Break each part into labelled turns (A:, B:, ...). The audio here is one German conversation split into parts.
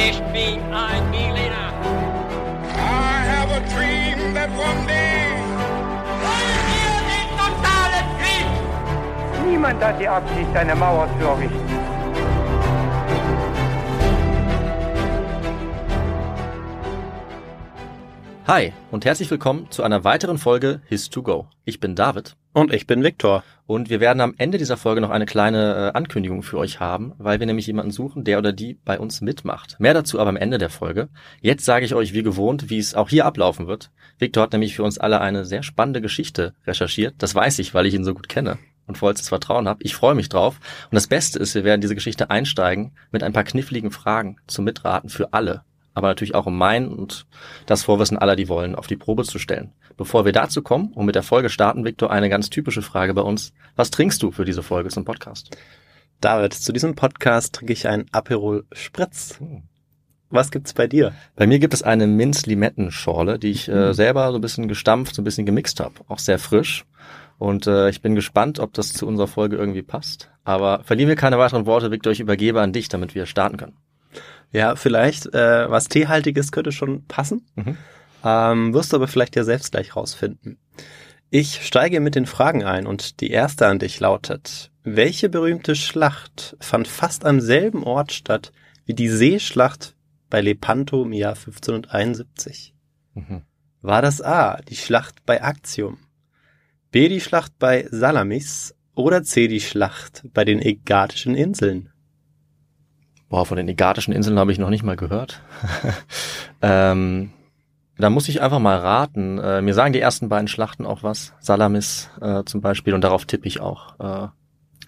A: Ich bin ein Berliner.
B: I have a dream that one day.
A: Wollen wir den totalen Krieg?
C: Niemand hat die Absicht, eine Mauer zu errichten.
D: Hi und herzlich willkommen zu einer weiteren Folge His2Go. Ich bin David
E: Und ich bin Viktor.
D: und wir werden am Ende dieser Folge noch eine kleine äh, Ankündigung für euch haben, weil wir nämlich jemanden suchen, der oder die bei uns mitmacht. Mehr dazu aber am Ende der Folge. Jetzt sage ich euch wie gewohnt, wie es auch hier ablaufen wird. Viktor hat nämlich für uns alle eine sehr spannende Geschichte recherchiert. Das weiß ich, weil ich ihn so gut kenne und vollstes Vertrauen habe. Ich freue mich drauf. Und das Beste ist, wir werden diese Geschichte einsteigen mit ein paar kniffligen Fragen zum Mitraten für alle. Aber natürlich auch um mein und das Vorwissen aller, die wollen, auf die Probe zu stellen. Bevor wir dazu kommen und mit der Folge starten, Viktor, eine ganz typische Frage bei uns. Was trinkst du für diese Folge zum Podcast?
E: David, zu diesem Podcast trinke ich einen Aperol Spritz. Was gibt's bei dir?
D: Bei mir gibt es eine Minz-Limettenschorle, die ich
E: Mhm.
D: äh, selber so ein bisschen gestampft, so ein bisschen gemixt habe. Auch sehr frisch. Und äh, ich bin gespannt, ob das zu unserer Folge irgendwie passt. Aber verlieren wir keine weiteren Worte, Viktor, ich übergebe an dich, damit wir starten können.
E: Ja, vielleicht äh, was Teehaltiges könnte schon passen.
D: Mhm.
E: Ähm, wirst du aber vielleicht ja selbst gleich rausfinden. Ich steige mit den Fragen ein und die erste an dich lautet, welche berühmte Schlacht fand fast am selben Ort statt wie die Seeschlacht bei Lepanto im Jahr 1571?
D: Mhm.
E: War das A, die Schlacht bei Actium, B, die Schlacht bei Salamis oder C, die Schlacht bei den Ägatischen Inseln?
D: Boah, von den Ägatischen Inseln habe ich noch nicht mal gehört. ähm, da muss ich einfach mal raten. Äh, mir sagen die ersten beiden Schlachten auch was. Salamis äh, zum Beispiel und darauf tippe ich auch. Äh,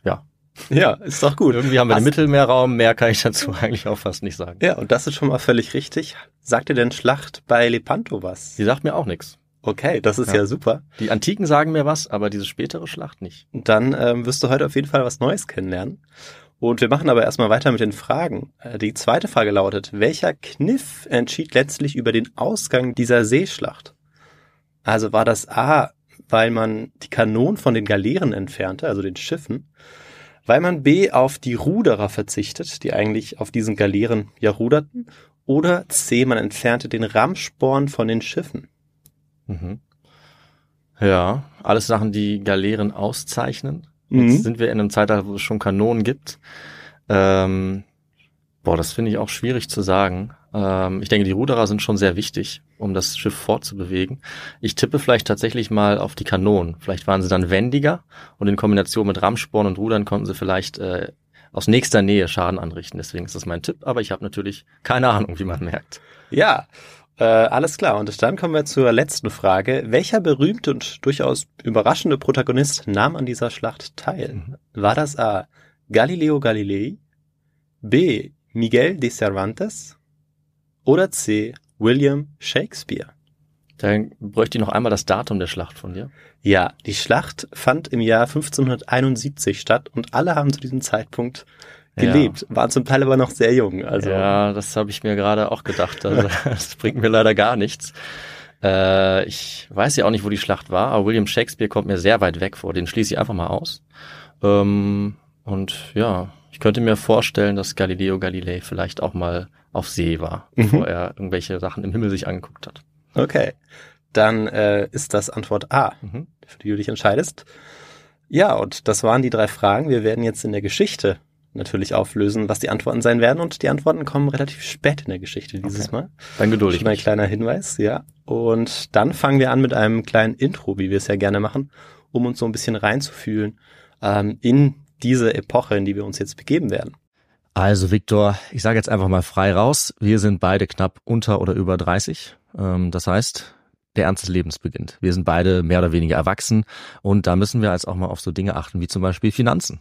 D: ja,
E: Ja, ist doch gut.
D: irgendwie haben wir den
E: Hast-
D: Mittelmeerraum. Mehr kann ich dazu eigentlich auch fast nicht sagen.
E: Ja, und das ist schon mal völlig richtig. Sagt dir denn Schlacht bei Lepanto was?
D: Sie sagt mir auch nichts.
E: Okay, das ist
D: Ja.
E: ja, super.
D: Die Antiken sagen mir was, aber diese spätere Schlacht nicht.
E: Dann ähm, wirst du heute auf jeden Fall was Neues kennenlernen. Und wir machen aber erstmal weiter mit den Fragen. Äh, Die zweite Frage lautet, welcher Kniff entschied letztlich über den Ausgang dieser Seeschlacht? Also war das A, weil man die Kanonen von den Galeeren entfernte, also den Schiffen, weil man B auf die Ruderer verzichtet, die eigentlich auf diesen Galeeren ja ruderten, oder C, man entfernte den Rammsporn von den Schiffen.
D: Mhm. Ja, alles Sachen, die Galeeren auszeichnen.
E: Mhm.
D: Jetzt sind wir in einem Zeitalter, wo es schon Kanonen gibt. Ähm, boah, das finde ich auch schwierig zu sagen. Ähm, ich denke, die Ruderer sind schon sehr wichtig, um das Schiff fortzubewegen. Ich tippe vielleicht tatsächlich mal auf die Kanonen. Vielleicht waren sie dann wendiger und in Kombination mit Rammsporn und Rudern konnten sie vielleicht äh, aus nächster Nähe Schaden anrichten. Deswegen ist das mein Tipp, aber ich habe natürlich keine Ahnung, wie man merkt.
E: Ja, äh, alles klar. Und dann kommen wir zur letzten Frage. Welcher berühmte und durchaus überraschende Protagonist nahm an dieser Schlacht teil? War das A. Galileo Galilei, B. Miguel de Cervantes oder C. William Shakespeare?
D: Dann bräuchte ich noch einmal das Datum der Schlacht von dir.
E: Ja, die Schlacht fand im Jahr 1571 statt und alle haben zu diesem Zeitpunkt gelebt, waren zum Teil aber noch sehr jung. Also
D: Ja, das habe ich mir gerade auch gedacht. Also, das bringt mir leider gar nichts. Äh, ich weiß ja auch nicht, wo die Schlacht war, aber William Shakespeare kommt mir sehr weit weg vor. Den schließe ich einfach mal aus. Ähm, und ja, ich könnte mir vorstellen, dass Galileo Galilei vielleicht auch mal auf See war,
E: Mhm.
D: bevor er irgendwelche Sachen im Himmel sich angeguckt hat.
E: Okay, dann äh, ist das Antwort A,
D: Mhm.
E: für die du dich entscheidest. Ja, und das waren die drei Fragen. Wir werden jetzt in der Geschichte natürlich auflösen, was die Antworten sein werden. Und die Antworten kommen relativ spät in der Geschichte dieses
D: Okay.
E: Mal.
D: Dann geduldig.
E: Schon ein kleiner Hinweis, ja. Und dann fangen wir an mit einem kleinen Intro, wie wir es ja gerne machen, um uns so ein bisschen reinzufühlen ähm, in diese Epoche, in die wir uns jetzt begeben werden.
D: Also Viktor, ich sage jetzt einfach mal frei raus. Wir sind beide knapp unter oder über 30. Ähm, das heißt, der Ernst des Lebens beginnt. Wir sind beide mehr oder weniger erwachsen und da müssen wir jetzt auch mal auf so Dinge achten wie zum Beispiel Finanzen.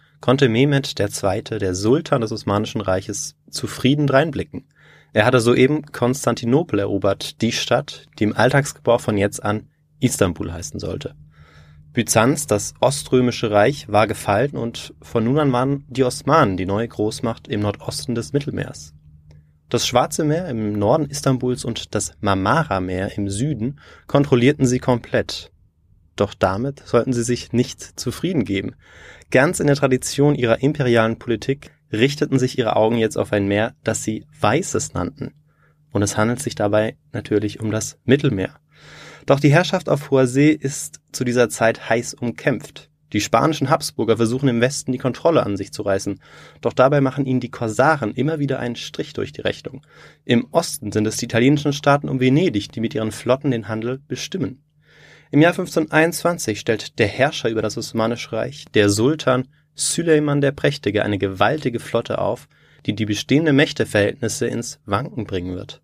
E: konnte Mehmed II., der Sultan des Osmanischen Reiches, zufrieden dreinblicken. Er hatte soeben Konstantinopel erobert, die Stadt, die im Alltagsgebrauch von jetzt an Istanbul heißen sollte. Byzanz, das Oströmische Reich, war gefallen und von nun an waren die Osmanen die neue Großmacht im Nordosten des Mittelmeers. Das Schwarze Meer im Norden Istanbuls und das Marmara-Meer im Süden kontrollierten sie komplett. Doch damit sollten sie sich nicht zufrieden geben. Ganz in der Tradition ihrer imperialen Politik richteten sich ihre Augen jetzt auf ein Meer, das sie Weißes nannten. Und es handelt sich dabei natürlich um das Mittelmeer. Doch die Herrschaft auf hoher See ist zu dieser Zeit heiß umkämpft. Die spanischen Habsburger versuchen im Westen die Kontrolle an sich zu reißen, doch dabei machen ihnen die Korsaren immer wieder einen Strich durch die Rechnung. Im Osten sind es die italienischen Staaten um Venedig, die mit ihren Flotten den Handel bestimmen. Im Jahr 1521 stellt der Herrscher über das Osmanische Reich, der Sultan, Süleyman der Prächtige eine gewaltige Flotte auf, die die bestehenden Mächteverhältnisse ins Wanken bringen wird.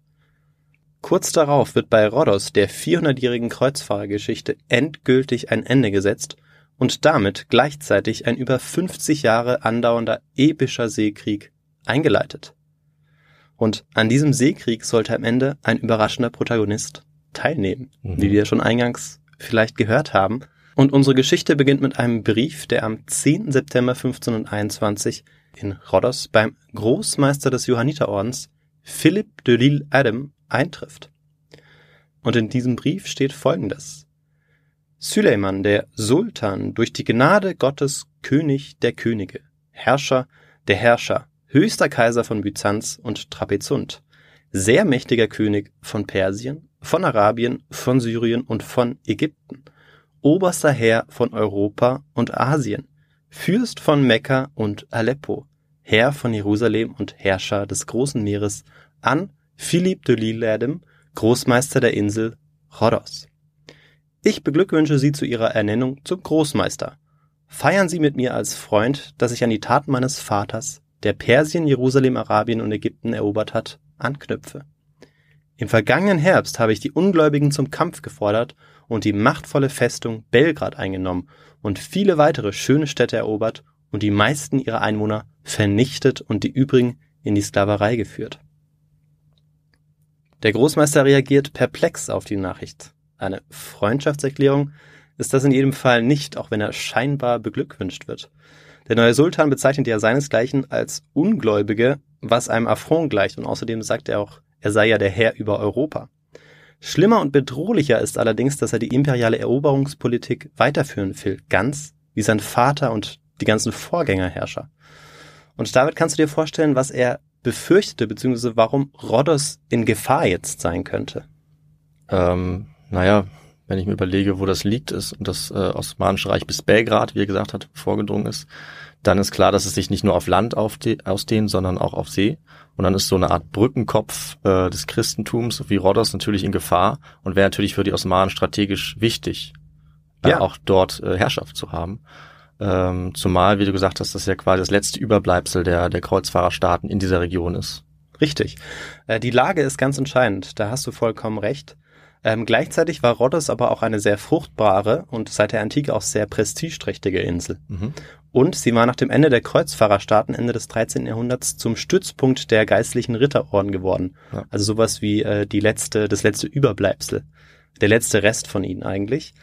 E: Kurz darauf wird bei Rhodos der 400-jährigen Kreuzfahrergeschichte endgültig ein Ende gesetzt und damit gleichzeitig ein über 50 Jahre andauernder epischer Seekrieg eingeleitet. Und an diesem Seekrieg sollte am Ende ein überraschender Protagonist teilnehmen, mhm. wie wir schon eingangs vielleicht gehört haben, und unsere Geschichte beginnt mit einem Brief, der am 10. September 1521 in Rhodos beim Großmeister des Johanniterordens Philipp de Lille Adam eintrifft. Und in diesem Brief steht folgendes. Süleyman, der Sultan, durch die Gnade Gottes König der Könige, Herrscher der Herrscher, höchster Kaiser von Byzanz und Trapezunt, sehr mächtiger König von Persien, von Arabien, von Syrien und von Ägypten, oberster Herr von Europa und Asien, Fürst von Mekka und Aleppo, Herr von Jerusalem und Herrscher des großen Meeres, an Philipp de Lilladem, Großmeister der Insel Rhodos. Ich beglückwünsche Sie zu Ihrer Ernennung zum Großmeister. Feiern Sie mit mir als Freund, dass ich an die Taten meines Vaters, der Persien, Jerusalem, Arabien und Ägypten erobert hat, anknüpfe. Im vergangenen Herbst habe ich die Ungläubigen zum Kampf gefordert und die machtvolle Festung Belgrad eingenommen und viele weitere schöne Städte erobert und die meisten ihrer Einwohner vernichtet und die übrigen in die Sklaverei geführt. Der Großmeister reagiert perplex auf die Nachricht. Eine Freundschaftserklärung ist das in jedem Fall nicht, auch wenn er scheinbar beglückwünscht wird. Der neue Sultan bezeichnet ja seinesgleichen als Ungläubige, was einem Affront gleicht und außerdem sagt er auch, er sei ja der Herr über Europa. Schlimmer und bedrohlicher ist allerdings, dass er die imperiale Eroberungspolitik weiterführen will, ganz wie sein Vater und die ganzen Vorgängerherrscher. Und damit kannst du dir vorstellen, was er befürchtete, beziehungsweise warum Rhodos in Gefahr jetzt sein könnte.
D: Ähm, naja, wenn ich mir überlege, wo das liegt ist und das äh, Osmanische Reich bis Belgrad, wie er gesagt hat, vorgedrungen ist, dann ist klar, dass es sich nicht nur auf Land ausdehnt, sondern auch auf See. Und dann ist so eine Art Brückenkopf äh, des Christentums wie Rhodos natürlich in Gefahr und wäre natürlich für die Osmanen strategisch wichtig, äh, ja. auch dort äh, Herrschaft zu haben. Ähm, zumal, wie du gesagt hast, das ja quasi das letzte Überbleibsel der, der Kreuzfahrerstaaten in dieser Region ist.
E: Richtig. Äh, die Lage ist ganz entscheidend. Da hast du vollkommen recht. Ähm, gleichzeitig war Rhodos aber auch eine sehr fruchtbare und seit der Antike auch sehr prestigeträchtige Insel. Mhm. Und sie war nach dem Ende der Kreuzfahrerstaaten Ende des 13. Jahrhunderts zum Stützpunkt der geistlichen Ritterorden geworden. Ja. Also sowas wie äh, die letzte, das letzte Überbleibsel. Der letzte Rest von ihnen eigentlich.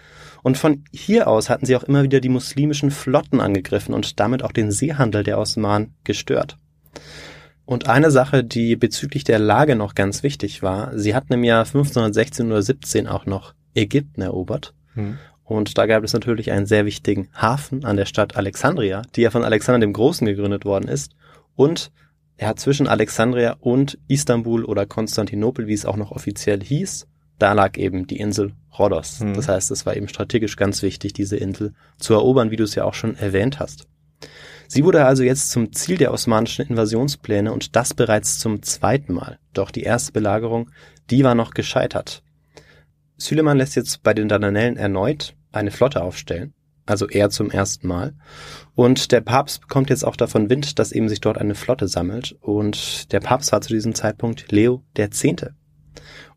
E: Und von hier aus hatten sie auch immer wieder die muslimischen Flotten angegriffen und damit auch den Seehandel der Osmanen gestört. Und eine Sache, die bezüglich der Lage noch ganz wichtig war, sie hatten im Jahr 1516 oder 17 auch noch Ägypten erobert. Hm. Und da gab es natürlich einen sehr wichtigen Hafen an der Stadt Alexandria, die ja von Alexander dem Großen gegründet worden ist. Und er hat zwischen Alexandria und Istanbul oder Konstantinopel, wie es auch noch offiziell hieß, da lag eben die Insel Rhodos. Hm. Das heißt, es war eben strategisch ganz wichtig, diese Insel zu erobern, wie du es ja auch schon erwähnt hast. Sie wurde also jetzt zum Ziel der osmanischen Invasionspläne und das bereits zum zweiten Mal. Doch die erste Belagerung, die war noch gescheitert. Süleyman lässt jetzt bei den Dardanellen erneut eine Flotte aufstellen, also er zum ersten Mal. Und der Papst bekommt jetzt auch davon Wind, dass eben sich dort eine Flotte sammelt. Und der Papst war zu diesem Zeitpunkt Leo der Zehnte.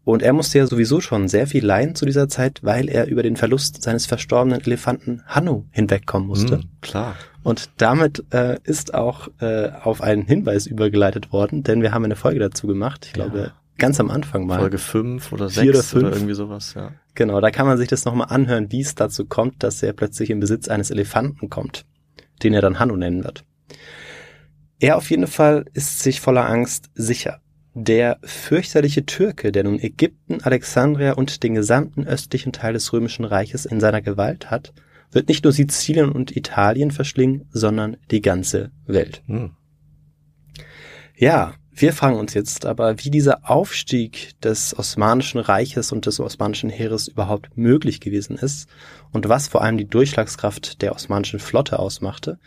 E: Und er musste ja sowieso schon sehr viel leiden zu dieser Zeit, weil er über den Verlust seines verstorbenen Elefanten Hanno hinwegkommen musste. Mm,
D: klar.
E: Und damit äh, ist auch äh, auf einen Hinweis übergeleitet worden, denn wir haben eine Folge dazu gemacht. Ich glaube, ja. Ganz am Anfang mal.
D: Folge fünf oder sechs oder, fünf. oder irgendwie sowas, ja.
E: Genau, da kann man sich das nochmal anhören, wie es dazu kommt, dass er plötzlich in Besitz eines Elefanten kommt, den er dann Hanno nennen wird. Er auf jeden Fall ist sich voller Angst sicher. Der fürchterliche Türke, der nun Ägypten, Alexandria und den gesamten östlichen Teil des römischen Reiches in seiner Gewalt hat, wird nicht nur Sizilien und Italien verschlingen, sondern die ganze Welt. Hm. Ja, wir fragen uns jetzt aber, wie dieser Aufstieg des Osmanischen Reiches und des Osmanischen Heeres überhaupt möglich gewesen ist und was vor allem die Durchschlagskraft der osmanischen Flotte ausmachte.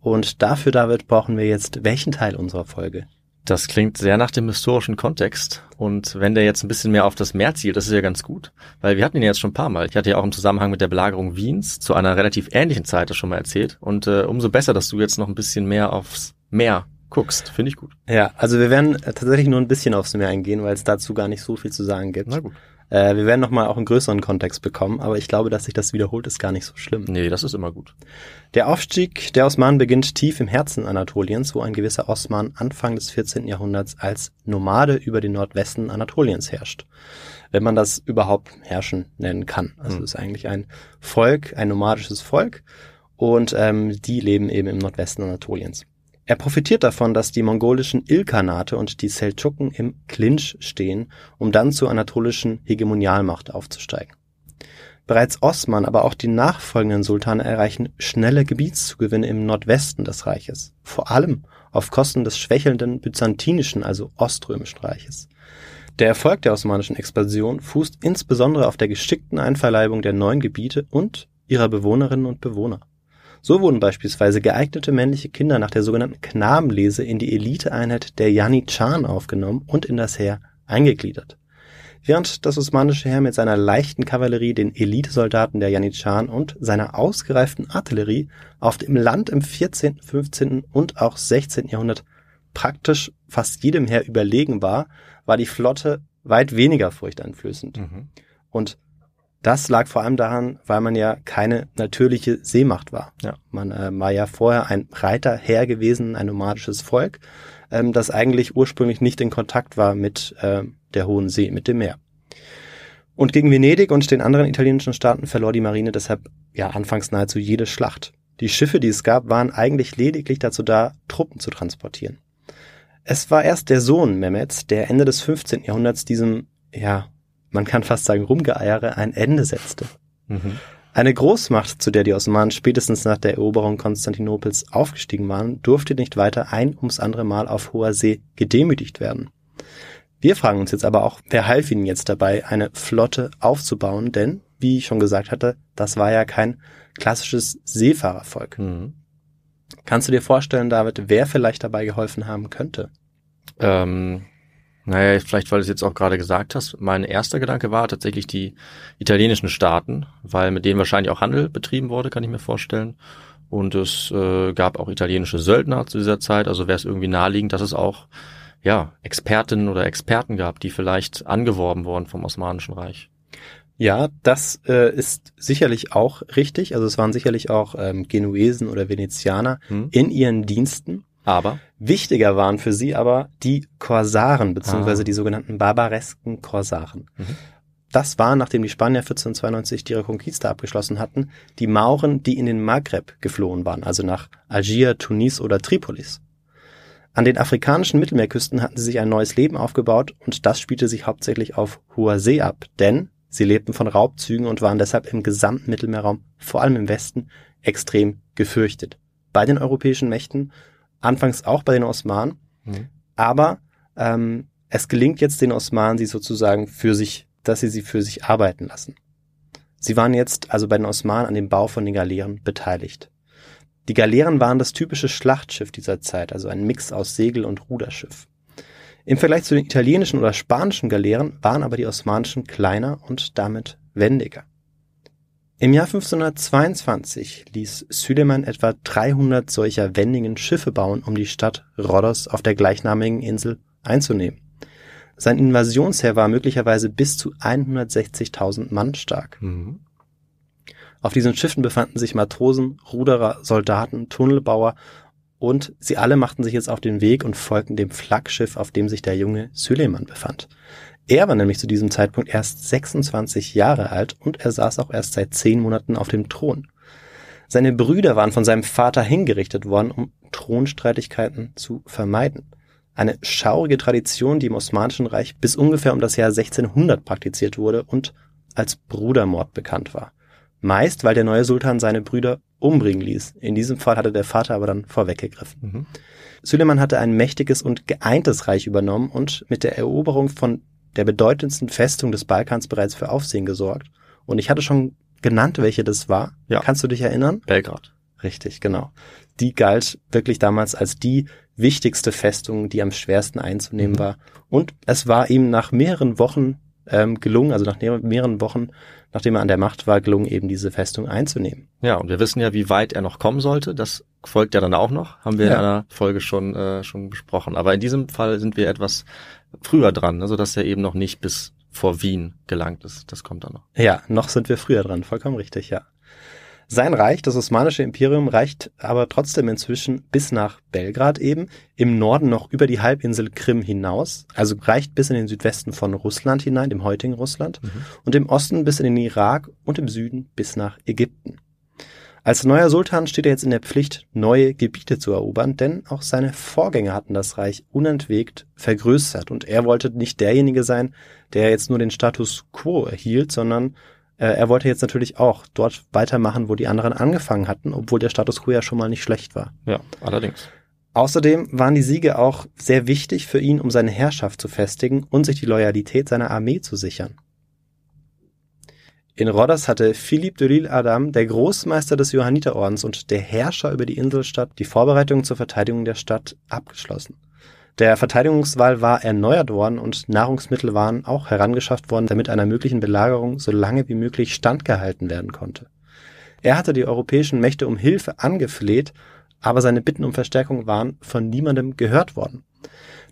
E: Und dafür, David, brauchen wir jetzt welchen Teil unserer Folge?
D: Das klingt sehr nach dem historischen Kontext. Und wenn der jetzt ein bisschen mehr auf das Meer zielt, das ist ja ganz gut. Weil wir hatten ihn jetzt schon ein paar Mal. Ich hatte ja auch im Zusammenhang mit der Belagerung Wiens zu einer relativ ähnlichen Zeit das schon mal erzählt. Und äh, umso besser, dass du jetzt noch ein bisschen mehr aufs Meer guckst. Finde ich gut.
E: Ja, also wir werden tatsächlich nur ein bisschen aufs Meer eingehen, weil es dazu gar nicht so viel zu sagen gibt. Na gut. Äh, wir werden nochmal auch einen größeren Kontext bekommen, aber ich glaube, dass sich das wiederholt, ist gar nicht so schlimm.
D: Nee, das ist immer gut.
E: Der Aufstieg der Osmanen beginnt tief im Herzen Anatoliens, wo ein gewisser Osman Anfang des 14. Jahrhunderts als Nomade über den Nordwesten Anatoliens herrscht. Wenn man das überhaupt herrschen nennen kann. Also hm. es ist eigentlich ein Volk, ein nomadisches Volk und ähm, die leben eben im Nordwesten Anatoliens. Er profitiert davon, dass die mongolischen Ilkhanate und die Seldschuken im Clinch stehen, um dann zur anatolischen Hegemonialmacht aufzusteigen. Bereits Osman, aber auch die nachfolgenden Sultane erreichen schnelle Gebietszugewinne im Nordwesten des Reiches, vor allem auf Kosten des schwächelnden byzantinischen, also oströmischen Reiches. Der Erfolg der osmanischen Expansion fußt insbesondere auf der geschickten Einverleibung der neuen Gebiete und ihrer Bewohnerinnen und Bewohner. So wurden beispielsweise geeignete männliche Kinder nach der sogenannten Knabenlese in die Eliteeinheit der Janitscharen aufgenommen und in das Heer eingegliedert. Während das osmanische Heer mit seiner leichten Kavallerie den Elitesoldaten der Janitscharen und seiner ausgereiften Artillerie auf dem Land im 14., 15. und auch 16. Jahrhundert praktisch fast jedem Heer überlegen war, war die Flotte weit weniger furchteinflößend. Mhm. Und das lag vor allem daran, weil man ja keine natürliche Seemacht war. Ja. Man äh, war ja vorher ein Reiterheer gewesen, ein nomadisches Volk, ähm, das eigentlich ursprünglich nicht in Kontakt war mit äh, der Hohen See, mit dem Meer. Und gegen Venedig und den anderen italienischen Staaten verlor die Marine deshalb ja anfangs nahezu jede Schlacht. Die Schiffe, die es gab, waren eigentlich lediglich dazu da, Truppen zu transportieren. Es war erst der Sohn Mehmeds, der Ende des 15. Jahrhunderts diesem ja man kann fast sagen, Rumgeeiere ein Ende setzte. Mhm. Eine Großmacht, zu der die Osmanen spätestens nach der Eroberung Konstantinopels aufgestiegen waren, durfte nicht weiter ein ums andere Mal auf hoher See gedemütigt werden. Wir fragen uns jetzt aber auch, wer half ihnen jetzt dabei, eine Flotte aufzubauen, denn, wie ich schon gesagt hatte, das war ja kein klassisches Seefahrervolk.
D: Mhm.
E: Kannst du dir vorstellen, David, wer vielleicht dabei geholfen haben könnte?
D: Ähm, naja, vielleicht weil du es jetzt auch gerade gesagt hast, mein erster Gedanke war tatsächlich die italienischen Staaten, weil mit denen wahrscheinlich auch Handel betrieben wurde, kann ich mir vorstellen. Und es äh, gab auch italienische Söldner zu dieser Zeit, also wäre es irgendwie naheliegend, dass es auch ja, Expertinnen oder Experten gab, die vielleicht angeworben wurden vom Osmanischen Reich.
E: Ja, das äh, ist sicherlich auch richtig. Also es waren sicherlich auch ähm, Genuesen oder Venezianer
D: Hm.
E: in ihren Diensten.
D: Aber
E: Wichtiger waren für sie aber die Korsaren, beziehungsweise
D: Ah.
E: die sogenannten barbaresken Korsaren.
D: Mhm.
E: Das waren, nachdem die Spanier 1492 die Reconquista abgeschlossen hatten, die Mauren, die in den Maghreb geflohen waren, also nach Algier, Tunis oder Tripolis. An den afrikanischen Mittelmeerküsten hatten sie sich ein neues Leben aufgebaut und das spielte sich hauptsächlich auf hoher See ab, denn sie lebten von Raubzügen und waren deshalb im gesamten Mittelmeerraum, vor allem im Westen, extrem gefürchtet. Bei den europäischen Mächten, anfangs auch bei den Osmanen,
D: Mhm.
E: aber ähm, es gelingt jetzt den Osmanen, sie sozusagen für sich, dass sie sie für sich arbeiten lassen. Sie waren jetzt also bei den Osmanen an dem Bau von den Galeeren beteiligt. Die Galeeren waren das typische Schlachtschiff dieser Zeit, also ein Mix aus Segel- und Ruderschiff. Im Vergleich zu den italienischen oder spanischen Galeeren waren aber die osmanischen kleiner und damit wendiger. Im Jahr 1522 ließ Süleyman etwa 300 solcher wendigen Schiffe bauen, um die Stadt Rhodos auf der gleichnamigen Insel einzunehmen. Sein Invasionsheer war möglicherweise bis zu 160.000 Mann stark.
D: Mhm.
E: Auf diesen Schiffen befanden sich Matrosen, Ruderer, Soldaten, Tunnelbauer und sie alle machten sich jetzt auf den Weg und folgten dem Flaggschiff, auf dem sich der junge Süleyman befand. Er war nämlich zu diesem Zeitpunkt erst 26 Jahre alt und er saß auch erst seit zehn Monaten auf dem Thron. Seine Brüder waren von seinem Vater hingerichtet worden, um Thronstreitigkeiten zu vermeiden. Eine schaurige Tradition, die im Osmanischen Reich bis ungefähr um das Jahr 1600 praktiziert wurde und als Brudermord bekannt war. Meist, weil der neue Sultan seine Brüder umbringen ließ. In diesem Fall hatte der Vater aber dann vorweggegriffen.
D: Mhm.
E: Süleyman hatte ein mächtiges und geeintes Reich übernommen und mit der Eroberung von der bedeutendsten Festung des Balkans bereits für Aufsehen gesorgt. Und ich hatte schon genannt, welche das war.
D: Ja.
E: Kannst du dich erinnern?
D: Belgrad.
E: Richtig, genau. Die galt wirklich damals als die wichtigste Festung, die am schwersten einzunehmen
D: Mhm.
E: war. Und es war ihm nach mehreren Wochen ähm, gelungen, also nach mehr- mehreren Wochen, nachdem er an der Macht war, gelungen, eben diese Festung einzunehmen.
D: Ja, und wir wissen ja, wie weit er noch kommen sollte. Das folgt ja dann auch noch. Haben wir in
E: Ja.
D: einer Folge schon, äh, schon besprochen. Aber in diesem Fall sind wir etwas früher dran, also dass er eben noch nicht bis vor Wien gelangt ist. Das kommt dann noch.
E: Ja, noch sind wir früher dran, vollkommen richtig, ja. Sein Reich, das Osmanische Imperium, reicht aber trotzdem inzwischen bis nach Belgrad eben, im Norden noch über die Halbinsel Krim hinaus, also reicht bis in den Südwesten von Russland hinein, dem heutigen Russland, und im Osten bis in den Irak und im Süden bis nach Ägypten. Als neuer Sultan steht er jetzt in der Pflicht, neue Gebiete zu erobern, denn auch seine Vorgänger hatten das Reich unentwegt vergrößert und er wollte nicht derjenige sein, der jetzt nur den Status quo erhielt, sondern äh, er wollte jetzt natürlich auch dort weitermachen, wo die anderen angefangen hatten, obwohl der Status quo ja schon mal nicht schlecht war.
D: Ja, allerdings.
E: Außerdem waren die Siege auch sehr wichtig für ihn, um seine Herrschaft zu festigen und sich die Loyalität seiner Armee zu sichern. In Rhodos hatte Philippe de Lille Adam, der Großmeister des Johanniterordens und der Herrscher über die Inselstadt, die Vorbereitungen zur Verteidigung der Stadt abgeschlossen. Der Verteidigungswall war erneuert worden und Nahrungsmittel waren auch herangeschafft worden, damit einer möglichen Belagerung so lange wie möglich standgehalten werden konnte. Er hatte die europäischen Mächte um Hilfe angefleht, aber seine Bitten um Verstärkung waren von niemandem gehört worden.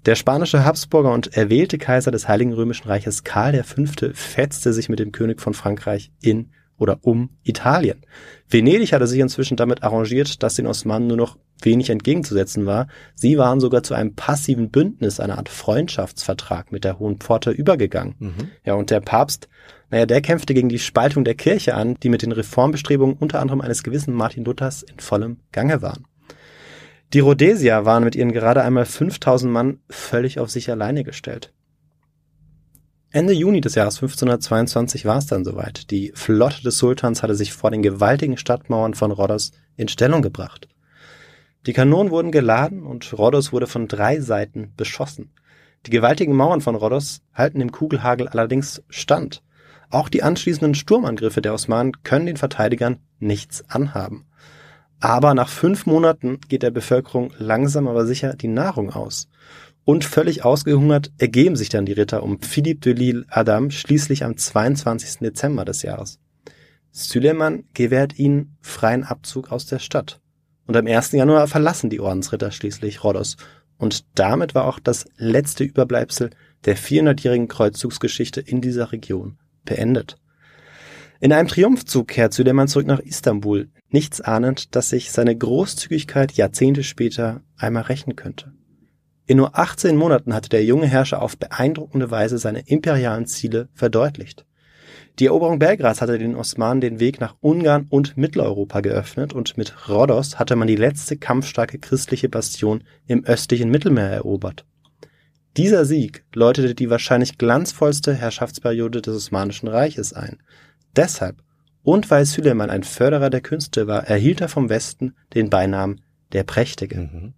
E: Der spanische Habsburger und erwählte Kaiser des Heiligen Römischen Reiches Karl V. fetzte sich mit dem König von Frankreich in oder um Italien. Venedig hatte sich inzwischen damit arrangiert, dass den Osmanen nur noch wenig entgegenzusetzen war. Sie waren sogar zu einem passiven Bündnis, einer Art Freundschaftsvertrag mit der Hohen Pforte übergegangen.
D: Mhm.
E: Ja, und der Papst, naja, der kämpfte gegen die Spaltung der Kirche an, die mit den Reformbestrebungen unter anderem eines gewissen Martin Luthers in vollem Gange waren. Die Rhodesier waren mit ihren gerade einmal 5000 Mann völlig auf sich alleine gestellt. Ende Juni des Jahres 1522 war es dann soweit. Die Flotte des Sultans hatte sich vor den gewaltigen Stadtmauern von Rhodos in Stellung gebracht. Die Kanonen wurden geladen und Rhodos wurde von drei Seiten beschossen. Die gewaltigen Mauern von Rhodos halten dem Kugelhagel allerdings stand. Auch die anschließenden Sturmangriffe der Osmanen können den Verteidigern nichts anhaben. Aber nach fünf Monaten geht der Bevölkerung langsam aber sicher die Nahrung aus. Und völlig ausgehungert ergeben sich dann die Ritter um Philippe de Lille Adam schließlich am 22. Dezember des Jahres. Süleyman gewährt ihnen freien Abzug aus der Stadt. Und am 1. Januar verlassen die Ordensritter schließlich Rhodos. Und damit war auch das letzte Überbleibsel der 400-jährigen Kreuzzugsgeschichte in dieser Region beendet. In einem Triumphzug kehrt Süleyman zurück nach Istanbul, nichts ahnend, dass sich seine Großzügigkeit Jahrzehnte später einmal rächen könnte. In nur 18 Monaten hatte der junge Herrscher auf beeindruckende Weise seine imperialen Ziele verdeutlicht. Die Eroberung Belgrads hatte den Osmanen den Weg nach Ungarn und Mitteleuropa geöffnet und mit Rhodos hatte man die letzte kampfstarke christliche Bastion im östlichen Mittelmeer erobert. Dieser Sieg läutete die wahrscheinlich glanzvollste Herrschaftsperiode des Osmanischen Reiches ein. Deshalb und weil Süleyman ein Förderer der Künste war, erhielt er vom Westen den Beinamen der Prächtige. Mhm.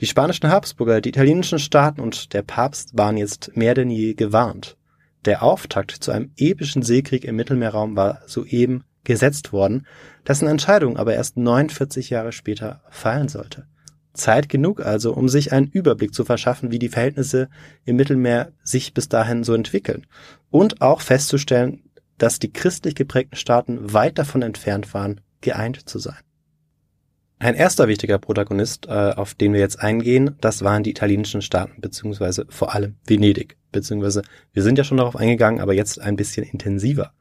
E: Die spanischen Habsburger, die italienischen Staaten und der Papst waren jetzt mehr denn je gewarnt. Der Auftakt zu einem epischen Seekrieg im Mittelmeerraum war soeben gesetzt worden, dessen Entscheidung aber erst 49 Jahre später fallen sollte. Zeit genug also, um sich einen Überblick zu verschaffen, wie die Verhältnisse im Mittelmeer sich bis dahin so entwickeln und auch festzustellen, dass die christlich geprägten Staaten weit davon entfernt waren, geeint zu sein. Ein erster wichtiger Protagonist, äh, auf den wir jetzt eingehen, das waren die italienischen Staaten, beziehungsweise vor allem Venedig, beziehungsweise wir sind ja schon darauf eingegangen, aber jetzt ein bisschen intensiver.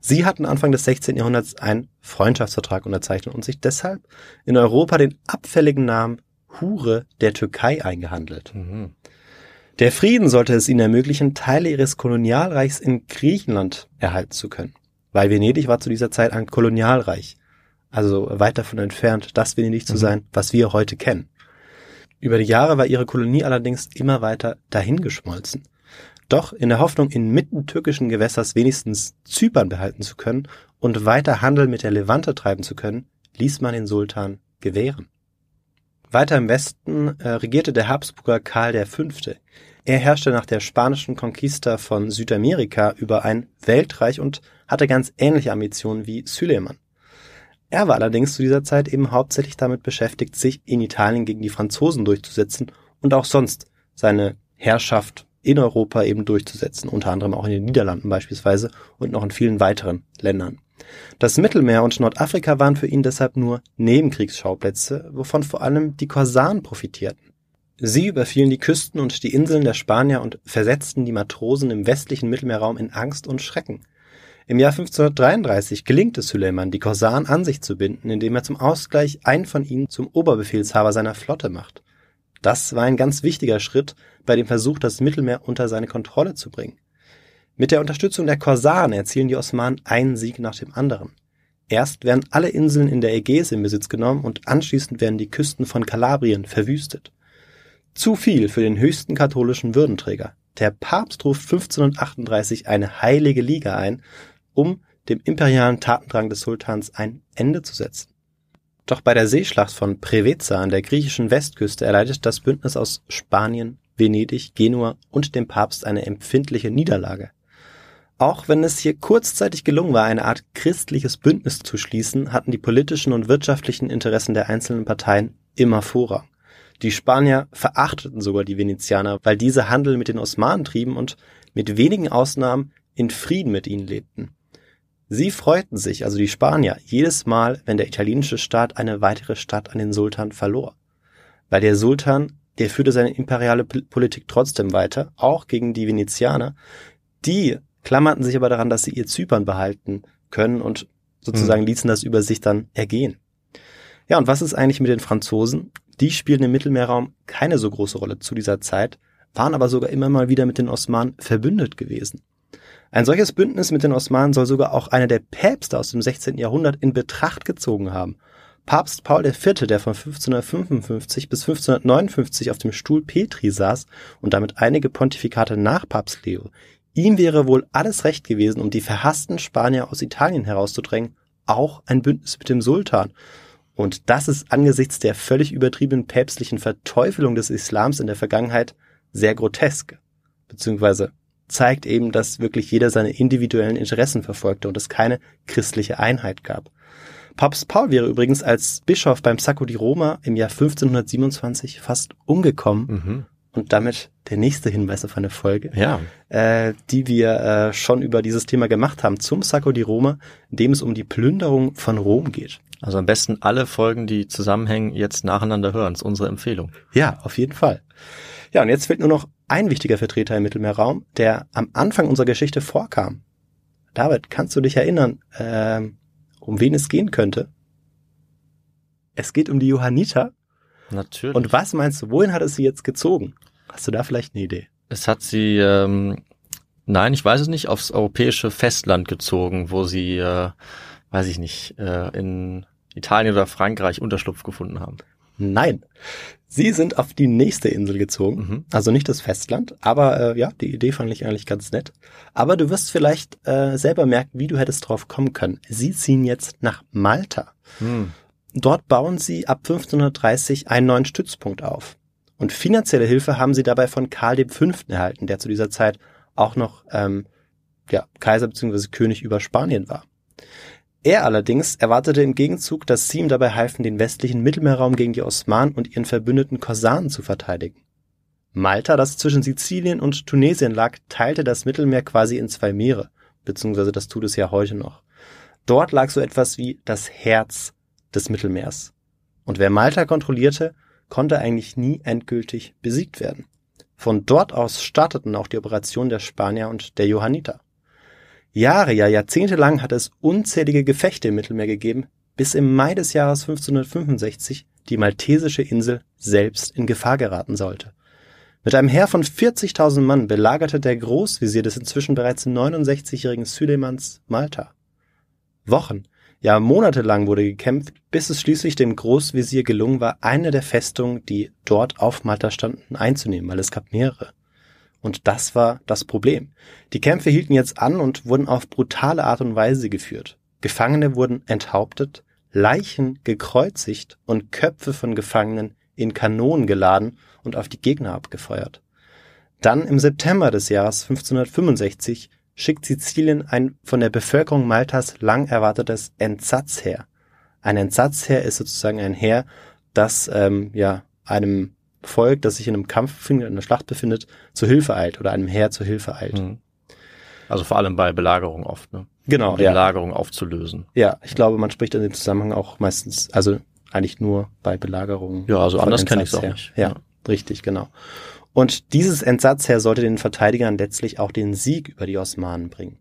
E: Sie hatten Anfang des 16. Jahrhunderts einen Freundschaftsvertrag unterzeichnet und sich deshalb in Europa den abfälligen Namen Hure der Türkei eingehandelt. Mhm. Der Frieden sollte es ihnen ermöglichen, Teile ihres Kolonialreichs in Griechenland erhalten zu können, weil Venedig war zu dieser Zeit ein Kolonialreich also weit davon entfernt, das Venedig zu mhm. sein, was wir heute kennen. Über die Jahre war ihre Kolonie allerdings immer weiter dahingeschmolzen. Doch in der Hoffnung, inmitten türkischen Gewässers wenigstens Zypern behalten zu können und weiter Handel mit der Levante treiben zu können, ließ man den Sultan gewähren. Weiter im Westen äh, regierte der Habsburger Karl V. Er herrschte nach der spanischen Conquista von Südamerika über ein Weltreich und hatte ganz ähnliche Ambitionen wie Süleyman. Er war allerdings zu dieser Zeit eben hauptsächlich damit beschäftigt, sich in Italien gegen die Franzosen durchzusetzen und auch sonst seine Herrschaft in Europa eben durchzusetzen, unter anderem auch in den Niederlanden beispielsweise und noch in vielen weiteren Ländern. Das Mittelmeer und Nordafrika waren für ihn deshalb nur Nebenkriegsschauplätze, wovon vor allem die Korsaren profitierten. Sie überfielen die Küsten und die Inseln der Spanier und versetzten die Matrosen im westlichen Mittelmeerraum in Angst und Schrecken. Im Jahr 1533 gelingt es Süleyman, die Korsaren an sich zu binden, indem er zum Ausgleich einen von ihnen zum Oberbefehlshaber seiner Flotte macht. Das war ein ganz wichtiger Schritt bei dem Versuch, das Mittelmeer unter seine Kontrolle zu bringen. Mit der Unterstützung der Korsaren erzielen die Osmanen einen Sieg nach dem anderen. Erst werden alle Inseln in der Ägäis in Besitz genommen und anschließend werden die Küsten von Kalabrien verwüstet. Zu viel für den höchsten katholischen Würdenträger. Der Papst ruft 1538 eine heilige Liga ein um dem imperialen Tatendrang des Sultans ein Ende zu setzen. Doch bei der Seeschlacht von Preveza an der griechischen Westküste erleidet das Bündnis aus Spanien, Venedig, Genua und dem Papst eine empfindliche Niederlage. Auch wenn es hier kurzzeitig gelungen war, eine Art christliches Bündnis zu schließen, hatten die politischen und wirtschaftlichen Interessen der einzelnen Parteien immer Vorrang. Die Spanier verachteten sogar die Venezianer, weil diese Handel mit den Osmanen trieben und mit wenigen Ausnahmen in Frieden mit ihnen lebten. Sie freuten sich, also die Spanier, jedes Mal, wenn der italienische Staat eine weitere Stadt an den Sultan verlor. Weil der Sultan, der führte seine imperiale Politik trotzdem weiter, auch gegen die Venezianer. Die klammerten sich aber daran, dass sie ihr Zypern behalten können und sozusagen mhm. ließen das über sich dann ergehen. Ja, und was ist eigentlich mit den Franzosen? Die spielten im Mittelmeerraum keine so große Rolle zu dieser Zeit, waren aber sogar immer mal wieder mit den Osmanen verbündet gewesen. Ein solches Bündnis mit den Osmanen soll sogar auch einer der Päpste aus dem 16. Jahrhundert in Betracht gezogen haben. Papst Paul IV., der von 1555 bis 1559 auf dem Stuhl Petri saß und damit einige Pontifikate nach Papst Leo, Ihm wäre wohl alles recht gewesen, um die verhassten Spanier aus Italien herauszudrängen, auch ein Bündnis mit dem Sultan. Und das ist angesichts der völlig übertriebenen päpstlichen Verteufelung des Islams in der Vergangenheit sehr grotesk. Beziehungsweise zeigt eben, dass wirklich jeder seine individuellen Interessen verfolgte und es keine christliche Einheit gab. Papst Paul wäre übrigens als Bischof beim Sacco di Roma im Jahr 1527 fast umgekommen.
D: Mhm.
E: Und damit der nächste Hinweis auf eine Folge,
D: Ja.
E: äh, die wir äh, schon über dieses Thema gemacht haben, zum Sacco di Roma, in dem es um die Plünderung von Rom geht.
D: Also am besten alle Folgen, die zusammenhängen, jetzt nacheinander hören. Das ist unsere Empfehlung.
E: Ja, auf jeden Fall. Ja, und jetzt fehlt nur noch ein wichtiger Vertreter im Mittelmeerraum, der am Anfang unserer Geschichte vorkam. David, kannst du dich erinnern, ähm, um wen es gehen könnte? Es geht um die Johanniter.
D: Natürlich.
E: Und was meinst du, wohin hat es sie jetzt gezogen? Hast du da vielleicht eine Idee?
D: es hat sie, ähm, nein, ich weiß es nicht, aufs europäische Festland gezogen, wo sie, äh, weiß ich nicht, äh, in Italien oder Frankreich Unterschlupf gefunden haben.
E: Nein. Sie sind auf die nächste Insel gezogen.
D: Mhm.
E: Also nicht das Festland, aber äh, ja, die Idee fand ich eigentlich ganz nett. Aber du wirst vielleicht äh, selber merken, wie du hättest drauf kommen können. Sie ziehen jetzt nach Malta.
D: Hm.
E: Dort bauen sie ab 1530 einen neuen Stützpunkt auf. Und finanzielle Hilfe haben sie dabei von Karl V. erhalten, der zu dieser Zeit auch noch ähm, ja, Kaiser bzw. König über Spanien war. Er allerdings erwartete im Gegenzug, dass sie ihm dabei halfen, den westlichen Mittelmeerraum gegen die Osmanen und ihren verbündeten Korsaren zu verteidigen. Malta, das zwischen Sizilien und Tunesien lag, teilte das Mittelmeer quasi in zwei Meere, beziehungsweise das tut es ja heute noch. Dort lag so etwas wie das Herz des Mittelmeers. Und wer Malta kontrollierte, konnte eigentlich nie endgültig besiegt werden. Von dort aus starteten auch die Operationen der Spanier und der Johanniter. Jahre, ja Jahrzehnte lang hat es unzählige Gefechte im Mittelmeer gegeben, bis im Mai des Jahres 1565 die maltesische Insel selbst in Gefahr geraten sollte. Mit einem Heer von 40.000 Mann belagerte der Großvisier des inzwischen bereits 69-jährigen Süleymans Malta. Wochen, ja monatelang wurde gekämpft, bis es schließlich dem Großvisier gelungen war, eine der Festungen, die dort auf Malta standen, einzunehmen, weil es gab mehrere. Und das war das Problem. Die Kämpfe hielten jetzt an und wurden auf brutale Art und Weise geführt. Gefangene wurden enthauptet, Leichen gekreuzigt und Köpfe von Gefangenen in Kanonen geladen und auf die Gegner abgefeuert. Dann im September des Jahres 1565 schickt Sizilien ein von der Bevölkerung Maltas lang erwartetes Entsatzheer. Ein Entsatzheer ist sozusagen ein Heer, das ähm, ja einem Volk, das sich in einem Kampf befindet, in einer Schlacht befindet, zur Hilfe eilt oder einem Heer zur Hilfe eilt.
D: Hm. Also vor allem bei Belagerung oft, ne?
E: Genau,
D: Um die
E: ja.
D: Belagerung aufzulösen.
E: Ja, ich glaube, man spricht in dem Zusammenhang auch meistens, also eigentlich nur bei Belagerungen.
D: Ja, also anders kenn ich's auch
E: Entsatzheer.
D: nicht.
E: Ja,
D: Ja.
E: richtig, genau. Und dieses Entsatzheer sollte den Verteidigern letztlich auch den Sieg über die Osmanen bringen.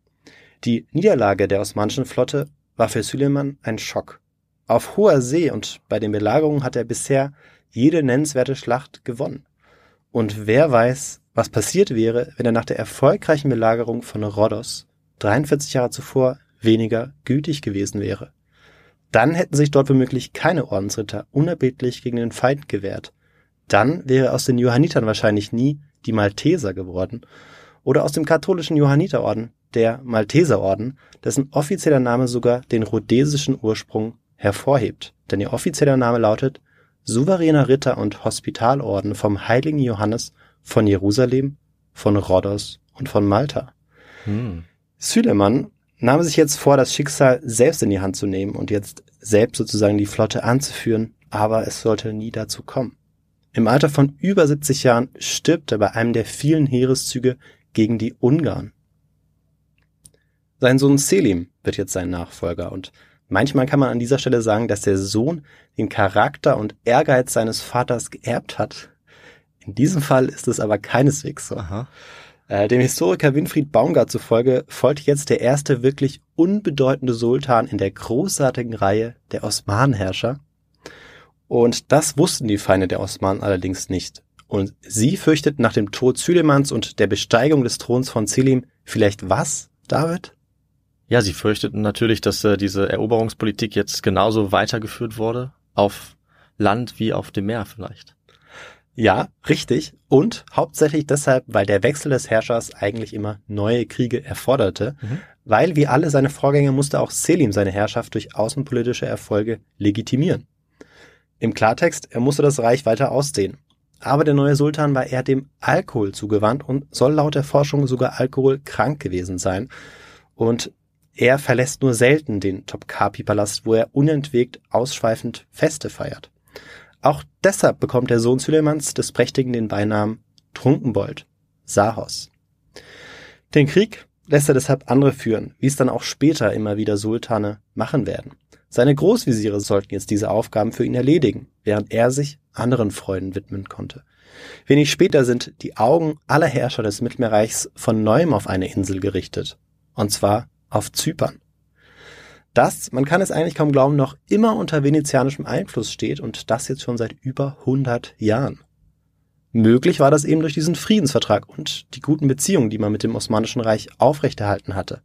E: Die Niederlage der osmanischen Flotte war für Süleyman ein Schock. Auf hoher See und bei den Belagerungen hat er bisher jede nennenswerte Schlacht gewonnen. Und wer weiß, was passiert wäre, wenn er nach der erfolgreichen Belagerung von Rhodos 43 Jahre zuvor weniger gütig gewesen wäre. Dann hätten sich dort womöglich keine Ordensritter unerbittlich gegen den Feind gewehrt. Dann wäre aus den Johannitern wahrscheinlich nie die Malteser geworden oder aus dem katholischen Johanniterorden der Malteserorden, dessen offizieller Name sogar den rhodesischen Ursprung hervorhebt. Denn ihr offizieller Name lautet Souveräner Ritter und Hospitalorden vom heiligen Johannes von Jerusalem, von Rhodos und von Malta.
D: Hm.
E: Süleyman nahm sich jetzt vor, das Schicksal selbst in die Hand zu nehmen und jetzt selbst sozusagen die Flotte anzuführen, aber es sollte nie dazu kommen. Im Alter von über 70 Jahren stirbt er bei einem der vielen Heereszüge gegen die Ungarn. Sein Sohn Selim wird jetzt sein Nachfolger und manchmal kann man an dieser Stelle sagen, dass der Sohn den Charakter und Ehrgeiz seines Vaters geerbt hat. In diesem Fall ist es aber keineswegs so.
D: Aha.
E: Äh, dem Historiker Winfried Baumgart zufolge folgt jetzt der erste wirklich unbedeutende Sultan in der großartigen Reihe der Osmanenherrscher. Und das wussten die Feinde der Osmanen allerdings nicht. Und sie fürchteten nach dem Tod Süleymans und der Besteigung des Throns von Selim vielleicht was, David?
D: Ja, sie fürchteten natürlich, dass äh, diese Eroberungspolitik jetzt genauso weitergeführt wurde, auf Land wie auf dem Meer vielleicht.
E: Ja, richtig. Und hauptsächlich deshalb, weil der Wechsel des Herrschers eigentlich immer neue Kriege erforderte,
D: Mhm.
E: weil wie alle seine Vorgänger musste auch Selim seine Herrschaft durch außenpolitische Erfolge legitimieren. Im Klartext, er musste das Reich weiter ausdehnen. Aber der neue Sultan war eher dem Alkohol zugewandt und soll laut der Forschung sogar alkoholkrank gewesen sein. Und er verlässt nur selten den Topkapi-Palast, wo er unentwegt ausschweifend Feste feiert. Auch deshalb bekommt der Sohn Süleymans des Prächtigen den Beinamen Trunkenbold, Sahos. Den Krieg lässt er deshalb andere führen, wie es dann auch später immer wieder Sultane machen werden. Seine Großvisiere sollten jetzt diese Aufgaben für ihn erledigen, während er sich anderen Freuden widmen konnte. Wenig später sind die Augen aller Herrscher des Mittelmeerreichs von neuem auf eine Insel gerichtet, und zwar auf Zypern. Das, man kann es eigentlich kaum glauben, noch immer unter venezianischem Einfluss steht und das jetzt schon seit über 100 Jahren. Möglich war das eben durch diesen Friedensvertrag und die guten Beziehungen, die man mit dem Osmanischen Reich aufrechterhalten hatte.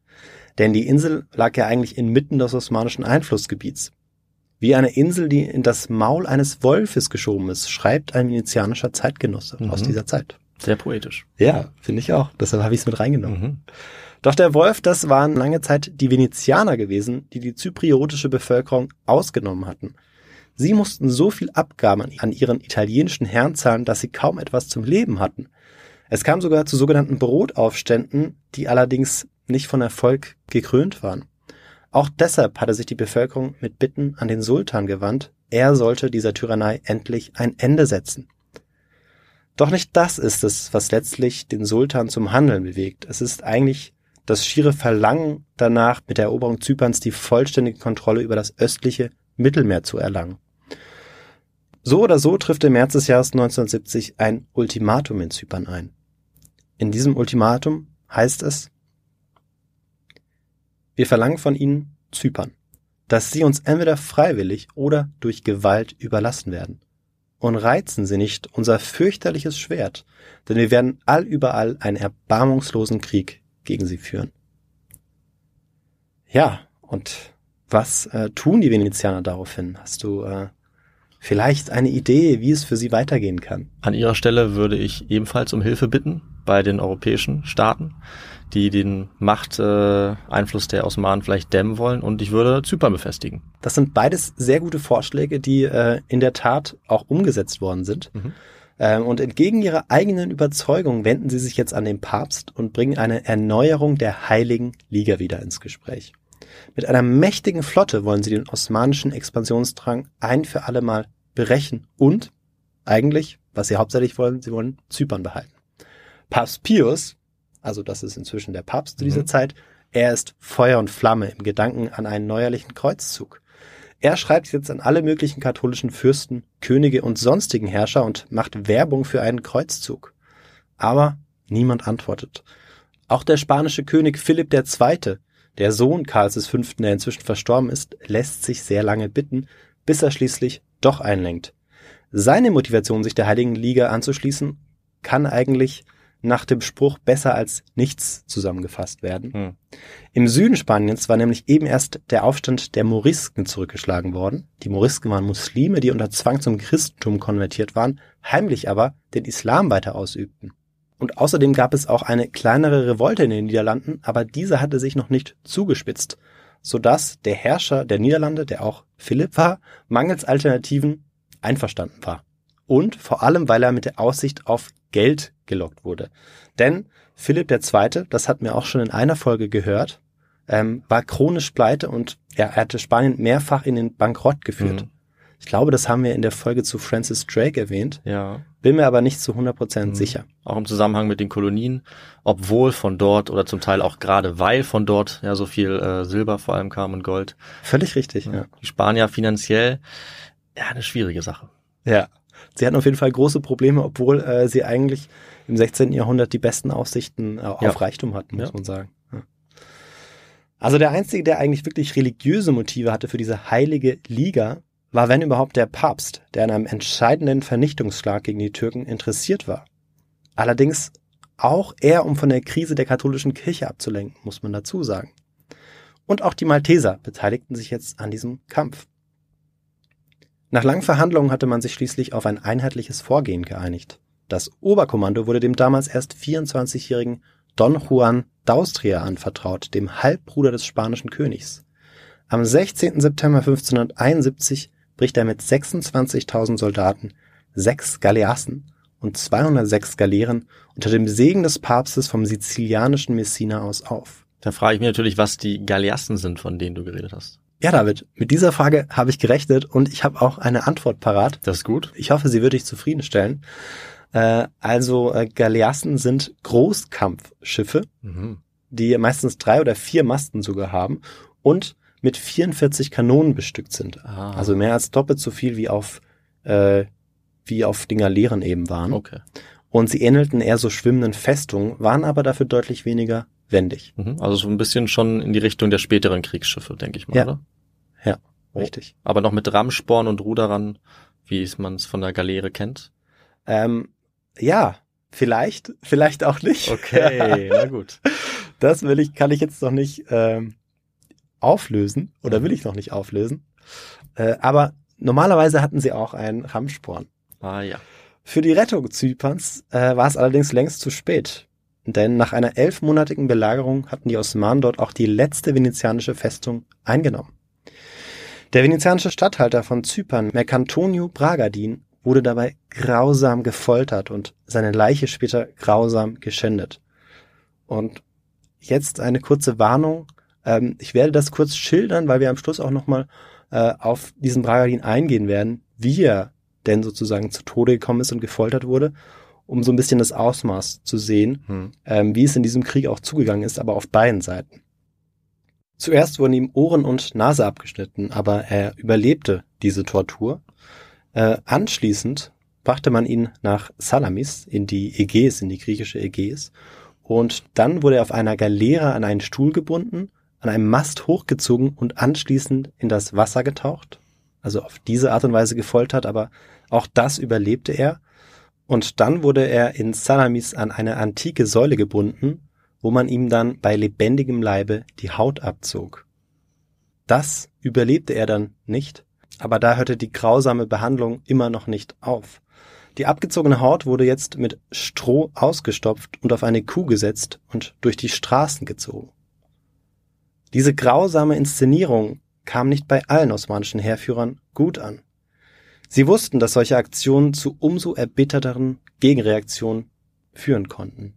E: Denn die Insel lag ja eigentlich inmitten des osmanischen Einflussgebiets. Wie eine Insel, die in das Maul eines Wolfes geschoben ist, schreibt ein venezianischer Zeitgenosse
D: Mhm.
E: aus dieser Zeit.
D: Sehr poetisch.
E: Ja, finde ich auch. Deshalb habe ich es mit reingenommen.
D: Mhm.
E: Doch der Wolf, das waren lange Zeit die Venezianer gewesen, die die zypriotische Bevölkerung ausgenommen hatten. Sie mussten so viel Abgaben an- an ihren italienischen Herrn zahlen, dass sie kaum etwas zum Leben hatten. Es kam sogar zu sogenannten Brotaufständen, die allerdings nicht von Erfolg gekrönt waren. Auch deshalb hatte sich die Bevölkerung mit Bitten an den Sultan gewandt, er sollte dieser Tyrannei endlich ein Ende setzen. Doch nicht das ist es, was letztlich den Sultan zum Handeln bewegt. Es ist eigentlich das schiere Verlangen danach, mit der Eroberung Zyperns die vollständige Kontrolle über das östliche Mittelmeer zu erlangen. So oder so trifft im März des Jahres 1970 ein Ultimatum in Zypern ein. In diesem Ultimatum heißt es, wir verlangen von Ihnen Zypern, dass Sie uns entweder freiwillig oder durch Gewalt überlassen werden. Und reizen Sie nicht unser fürchterliches Schwert, denn wir werden allüberall einen erbarmungslosen Krieg gegen Sie führen. Ja, und was äh, tun die Venezianer daraufhin? Hast du äh, vielleicht eine Idee, wie es für sie weitergehen kann?
D: An ihrer Stelle würde ich ebenfalls um Hilfe bitten bei den europäischen Staaten, die den Machteinfluss äh, der Osmanen vielleicht dämmen wollen und ich würde Zypern befestigen.
E: Das sind beides sehr gute Vorschläge, die äh, in der Tat auch umgesetzt worden sind.
D: Mhm.
E: Ähm, und entgegen ihrer eigenen Überzeugung wenden sie sich jetzt an den Papst und bringen eine Erneuerung der Heiligen Liga wieder ins Gespräch. Mit einer mächtigen Flotte wollen sie den osmanischen Expansionsdrang ein für alle Mal brechen und eigentlich, was sie hauptsächlich wollen, sie wollen Zypern behalten. Papst Pius, also das ist inzwischen der Papst zu dieser
D: Mhm.
E: Zeit, er ist Feuer und Flamme im Gedanken an einen neuerlichen Kreuzzug. Er schreibt jetzt an alle möglichen katholischen Fürsten, Könige und sonstigen Herrscher und macht Werbung für einen Kreuzzug. Aber niemand antwortet. Auch der spanische König Philipp II., der Sohn Karls V., der inzwischen verstorben ist, lässt sich sehr lange bitten, bis er schließlich doch einlenkt. Seine Motivation, sich der Heiligen Liga anzuschließen, kann eigentlich nach dem Spruch besser als nichts zusammengefasst werden.
D: Hm.
E: Im Süden Spaniens war nämlich eben erst der Aufstand der Morisken zurückgeschlagen worden. Die Morisken waren Muslime, die unter Zwang zum Christentum konvertiert waren, heimlich aber den Islam weiter ausübten. Und außerdem gab es auch eine kleinere Revolte in den Niederlanden, aber diese hatte sich noch nicht zugespitzt, sodass der Herrscher der Niederlande, der auch Philipp war, mangels Alternativen einverstanden war. Und vor allem, weil er mit der Aussicht auf Geld gelockt wurde. Denn Philipp II., das hatten wir auch schon in einer Folge gehört, ähm, war chronisch pleite und er hatte Spanien mehrfach in den Bankrott geführt.
D: Mhm.
E: Ich glaube, das haben wir in der Folge zu Francis Drake erwähnt,
D: Ja.
E: bin mir aber nicht zu 100%
D: Mhm.
E: sicher.
D: Auch im Zusammenhang mit den Kolonien, obwohl von dort oder zum Teil auch gerade weil von dort ja so viel äh, Silber vor allem kam und Gold.
E: Völlig richtig, ja.
D: Die Spanier finanziell, ja, eine schwierige Sache.
E: Ja. Sie hatten auf jeden Fall große Probleme, obwohl äh, sie eigentlich im 16. Jahrhundert die besten Aussichten äh, auf
D: Ja.
E: Reichtum hatten, muss
D: Ja.
E: man sagen. Ja. Also der Einzige, der eigentlich wirklich religiöse Motive hatte für diese heilige Liga, war wenn überhaupt der Papst, der an einem entscheidenden Vernichtungsschlag gegen die Türken interessiert war. Allerdings auch eher, um von der Krise der katholischen Kirche abzulenken, muss man dazu sagen. Und auch die Malteser beteiligten sich jetzt an diesem Kampf. Nach langen Verhandlungen hatte man sich schließlich auf ein einheitliches Vorgehen geeinigt. Das Oberkommando wurde dem damals erst 24-jährigen Don Juan d'Austria anvertraut, dem Halbbruder des spanischen Königs. Am 16. September 1571 bricht er mit 26.000 Soldaten, sechs Galeassen und 206 Galeeren unter dem Segen des Papstes vom sizilianischen Messina aus auf.
D: Dann frage ich mich natürlich, was die Galeassen sind, von denen du geredet hast.
E: Ja, David, mit dieser Frage habe ich gerechnet und ich habe auch eine Antwort parat.
D: Das ist gut.
E: Ich hoffe, sie würde dich zufriedenstellen. Äh, also äh, Galeassen sind Großkampfschiffe,
D: Mhm.
E: die meistens drei oder vier Masten sogar haben und mit 44 Kanonen bestückt sind.
D: Ah.
E: Also mehr als doppelt so viel wie auf äh, wie auf den Galeeren eben waren.
D: Okay.
E: Und sie ähnelten eher so schwimmenden Festungen, waren aber dafür deutlich weniger wendig.
D: Mhm. Also so ein bisschen schon in die Richtung der späteren Kriegsschiffe, denke ich mal,
E: Ja.
D: oder?
E: Ja,
D: Oh.
E: richtig.
D: Aber noch mit Rammsporn und Ruderern, wie man es von der Galeere kennt.
E: Ähm, ja, vielleicht, vielleicht auch nicht.
D: na gut.
E: Das will ich, kann ich jetzt noch nicht ähm, auflösen oder
D: Mhm.
E: will ich noch nicht auflösen. Äh, aber normalerweise hatten sie auch einen Rammsporn.
D: Ah ja.
E: Für die Rettung Zyperns äh, war es allerdings längst zu spät. Denn nach einer elfmonatigen Belagerung hatten die Osmanen dort auch die letzte venezianische Festung eingenommen. Der venezianische Statthalter von Zypern, Mercantonio Bragadin, wurde dabei grausam gefoltert und seine Leiche später grausam geschändet. Und jetzt eine kurze Warnung. Ähm, ich werde das kurz schildern, weil wir am Schluss auch nochmal äh, auf diesen Bragadin eingehen werden, wie er denn sozusagen zu Tode gekommen ist und gefoltert wurde, um so ein bisschen das Ausmaß zu sehen,
D: Hm.
E: ähm, wie es in diesem Krieg auch zugegangen ist, aber auf beiden Seiten. Zuerst wurden ihm Ohren und Nase abgeschnitten, aber er überlebte diese Tortur. Äh, anschließend brachte man ihn nach Salamis in die Ägäis, in die griechische Ägäis. Und dann wurde er auf einer Galeere an einen Stuhl gebunden, an einem Mast hochgezogen und anschließend in das Wasser getaucht. Also auf diese Art und Weise gefoltert, aber auch das überlebte er. Und dann wurde er in Salamis an eine antike Säule gebunden, wo man ihm dann bei lebendigem Leibe die Haut abzog. Das überlebte er dann nicht, aber da hörte die grausame Behandlung immer noch nicht auf. Die abgezogene Haut wurde jetzt mit Stroh ausgestopft und auf eine Kuh gesetzt und durch die Straßen gezogen. Diese grausame Inszenierung kam nicht bei allen osmanischen Heerführern gut an. Sie wussten, dass solche Aktionen zu umso erbitterteren Gegenreaktionen führen konnten.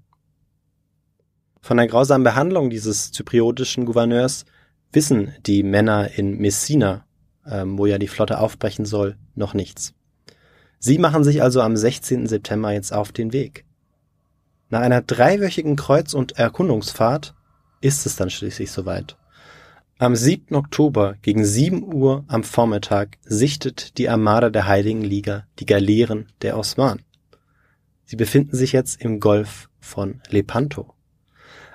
E: Von der grausamen Behandlung dieses zypriotischen Gouverneurs wissen die Männer in Messina, ähm, wo ja die Flotte aufbrechen soll, noch nichts. Sie machen sich also am 16. September jetzt auf den Weg. Nach einer dreiwöchigen Kreuz- und Erkundungsfahrt ist es dann schließlich soweit. Am 7. Oktober gegen 7 Uhr am Vormittag sichtet die Armada der Heiligen Liga die Galeeren der Osmanen. Sie befinden sich jetzt im Golf von Lepanto.